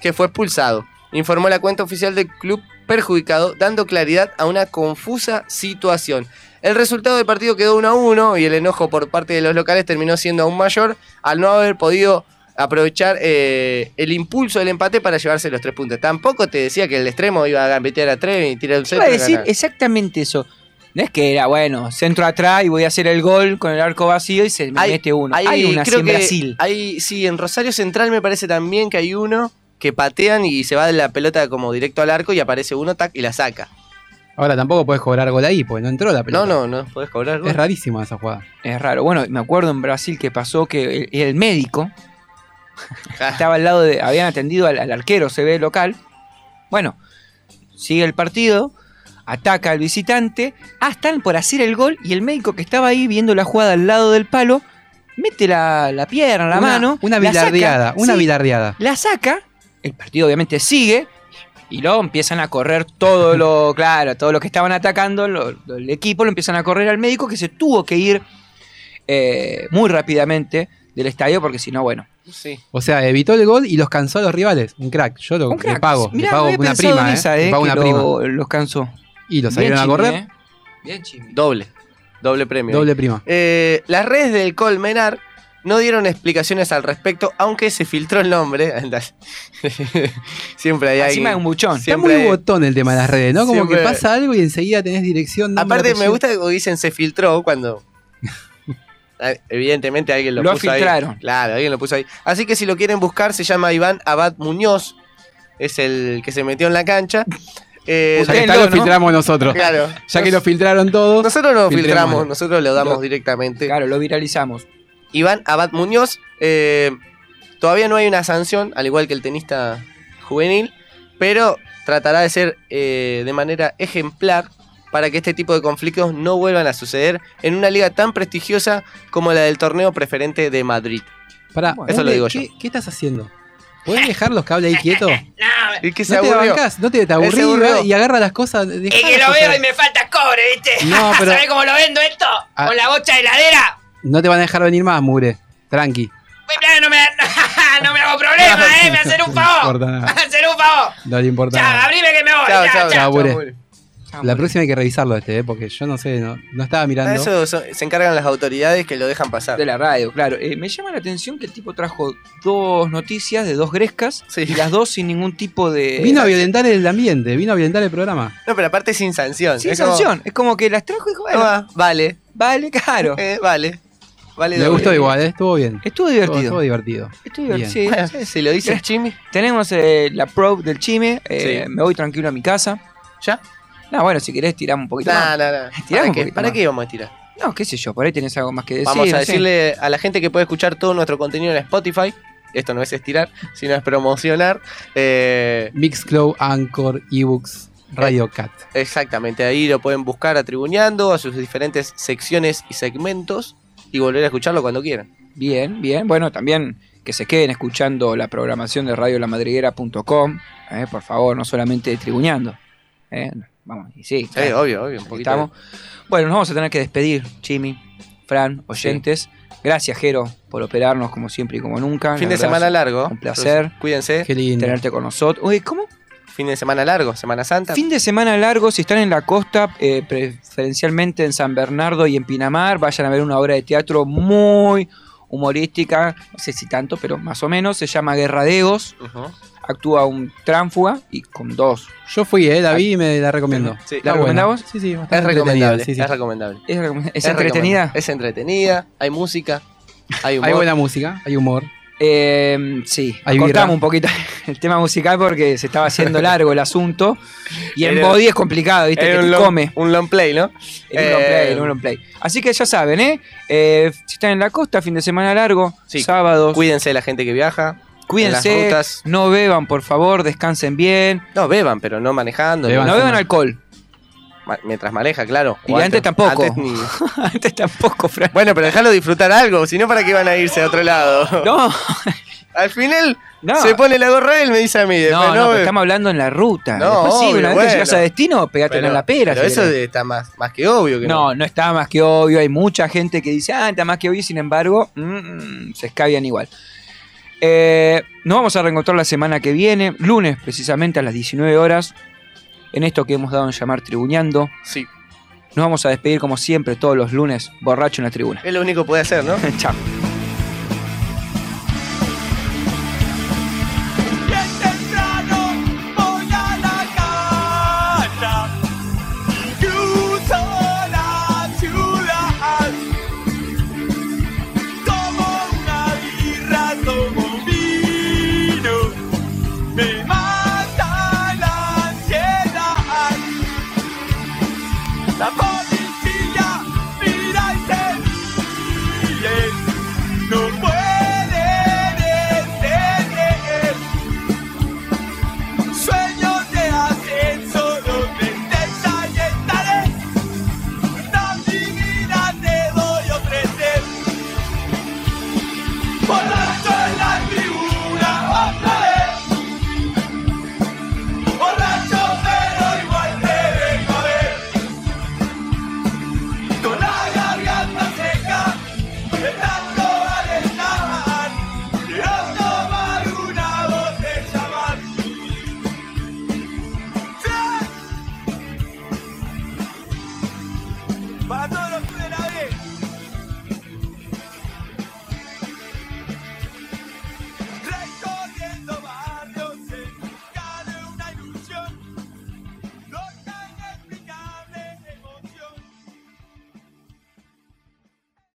que fue expulsado. Informó la cuenta oficial del club perjudicado, dando claridad a una confusa situación. El resultado del partido quedó 1 a 1 y el enojo por parte de los locales terminó siendo aún mayor al no haber podido aprovechar eh, el impulso del empate para llevarse los tres puntos. Tampoco te decía que el extremo iba a gambetear a tres y tirar un Iba centro. a y decir ganar. exactamente eso. No es que era, bueno, centro atrás y voy a hacer el gol con el arco vacío y se me mete uno. Hay, una así creo en que Brasil. Hay, sí, en Rosario Central me parece también que hay uno que patean y se va de la pelota como directo al arco y aparece uno, tac, y la saca. Ahora tampoco podés cobrar gol ahí, porque no entró la pelota. No, no, no podés cobrar gol. Es rarísima esa jugada. Es raro. Bueno, me acuerdo en Brasil que pasó que el, el médico estaba al lado de. Habían atendido al, al arquero, se ve local. Bueno, sigue el partido, ataca al visitante. Ah, están por hacer el gol y el médico que estaba ahí viendo la jugada al lado del palo. Mete la, la pierna, la Una- mano. Una saca, bilardeada, una sí, bilardeada. La saca. El partido obviamente sigue. Y luego empiezan a correr todo lo, claro, todos los que estaban atacando, lo- lo- el equipo lo empiezan a correr al médico que se tuvo que ir eh, muy rápidamente del estadio porque si no, bueno. Sí. O sea, evitó el gol y los cansó a los rivales. Un crack. Yo lo, Un crack. le pago. Mirá, le pago una prima, eh. esa, Le eh, pago una lo- prima. los cansó. Y los Bien, salieron a Chimi, correr. eh. Bien, Chimi. Doble. Doble premio. Doble prima. Eh, las redes del Colmenar no dieron explicaciones al respecto, aunque se filtró el nombre. Siempre hay Encima de un buchón. Está Siempre muy hay- botón el tema de las redes, ¿no? Como Siempre- que pasa algo y enseguida tenés dirección. Aparte, me gusta que dicen se filtró cuando. Evidentemente alguien lo, Lo puso filtraron. ahí. Claro, alguien lo puso ahí. Así que si lo quieren buscar, se llama Iván Abad Muñoz. Es el que se metió en la cancha. Eh, Ya que está, lo filtramos nosotros. Claro. Ya que lo filtraron todos. Nosotros no filtramos, nosotros lo damos Lo- directamente. Claro, lo viralizamos. Iván Abad Muñoz. eh, todavía no hay una sanción, al igual que el tenista juvenil, pero tratará de ser eh, de manera ejemplar para que este tipo de conflictos no vuelvan a suceder en una liga tan prestigiosa como la del torneo preferente de Madrid. Pará, Eso lo digo yo. ¿qué, qué estás haciendo? ¿Podés dejar los cables ahí quietos? Y que no te bancás, no te, te aburrís Se y agarra las cosas. Es que lo cosas. veo y me falta cobre, ¿viste? No, pero- ¿Sabés cómo lo vendo esto? Ah. Con la bocha de heladera. No te van a dejar venir más, mugre. Tranqui. No me, no me hago problema, ¿eh? Me hacen un No favor. importa nada. Me hacen un favor. No le importa Chao, nada. abrime que me voy. Chao, Chao, chao, chao. Chao, mugre. Mugre. La próxima hay que revisarlo este, ¿eh? porque yo no sé, no, no estaba mirando. Ah, Eso so- se encargan las autoridades que lo dejan pasar. De la radio, claro. Eh, me llama la atención que el tipo trajo dos noticias de dos grescas y las dos sin ningún tipo de. Vino a violentar el ambiente, vino a violentar el programa. No, pero aparte sin sanción. Sin Es como- sanción. Es como que las trajo y dijo, bueno, Ah, vale. vale, claro. Eh, vale. Vale. Me gustó igual, ¿eh? estuvo bien. Estuvo divertido. Estuvo divertido. Estoy divertido. Sí, sí, Si lo dices, Chimi. Tenemos eh, la pro del chime. eh, Sí. Me voy tranquilo a mi casa. ¿Ya? No, bueno, si querés tiramos un poquito No, más. no, no. Tiramos ¿Para un qué? poquito ¿Para más. qué vamos a tirar? No, qué sé yo, por ahí tenés algo más que decir. Vamos a decirle a la gente que puede escuchar todo nuestro contenido en Spotify. Esto no es estirar, sino es promocionar. Eh, Mixcloud, Anchor, eBooks, Radio Cat. exactamente, ahí lo pueden buscar atribuñando a sus diferentes secciones y segmentos y volver a escucharlo cuando quieran. Bien, bien. Bueno, también que se queden escuchando la programación de radiolamadriguera.com. Eh, por favor, no solamente tribuñando. Eh, vamos, y sí. Sí, claro. obvio, obvio, un poquito. Estamos. Bueno, nos vamos a tener que despedir, Chimi, Fran, oyentes. Gracias, Jero, por operarnos como siempre y como nunca. Fin La de verdad, semana largo. Un placer Entonces, Cuídense. Qué lindo. tenerte con nosotros. Oye, ¿cómo? Fin de semana largo, Semana Santa. Fin de semana largo, si están en la costa, eh, preferencialmente en San Bernardo y en Pinamar, vayan a ver una obra de teatro muy humorística, no sé si tanto, pero más o menos, se llama Guerra de Egos, Ujú. Actúa un tránfuga y con dos. Yo fui, eh, la vi y me la recomiendo. Sí, ¿la recomendamos? Sí, sí, Es recomendable, entretenida, sí, sí. es recomendable. ¿Es, recom- es Es entretenida? recomendable. Es entretenida, hay música, hay humor. Hay buena música, hay humor. Eh, sí, Hay cortamos un poquito el tema musical porque se estaba haciendo largo el asunto y en body es complicado, ¿viste? Que un te long, come. un long play, ¿no? En un long play, Eh, en un long play. Así que ya saben, ¿eh? Eh, Si están en la costa, fin de semana largo, Sí. sábados, Cuídense la gente que viaja. Cuídense, rutas. no beban, por favor, descansen bien. No, beban, pero no manejando. Beban. no beban alcohol. ma- mientras maneja, claro. Y antes tampoco. antes ni- Antes tampoco, Fran. Bueno, pero déjalo disfrutar algo, si no, ¿para qué van a irse a otro lado? No, Al final no. se pone la gorra y él me dice a mí. después, No, no, pero estamos hablando en la ruta. No, Después sí, una vez bueno. que llegas a destino, pegate en la pera. pero si eso querés. está más, más que obvio que no. No, no está más que obvio. Hay mucha gente que dice, ah, está más que obvio, y sin embargo, mm, mm, se escabian igual. Eh, nos vamos a reencontrar la semana que viene, lunes precisamente a las 19 horas, en esto que hemos dado en llamar Tribuñando. Sí, Nos vamos a despedir como siempre todos los lunes, borracho en la tribuna. es lo único que puede hacer, ¿no? Chao. Mata la ansiedad. La policía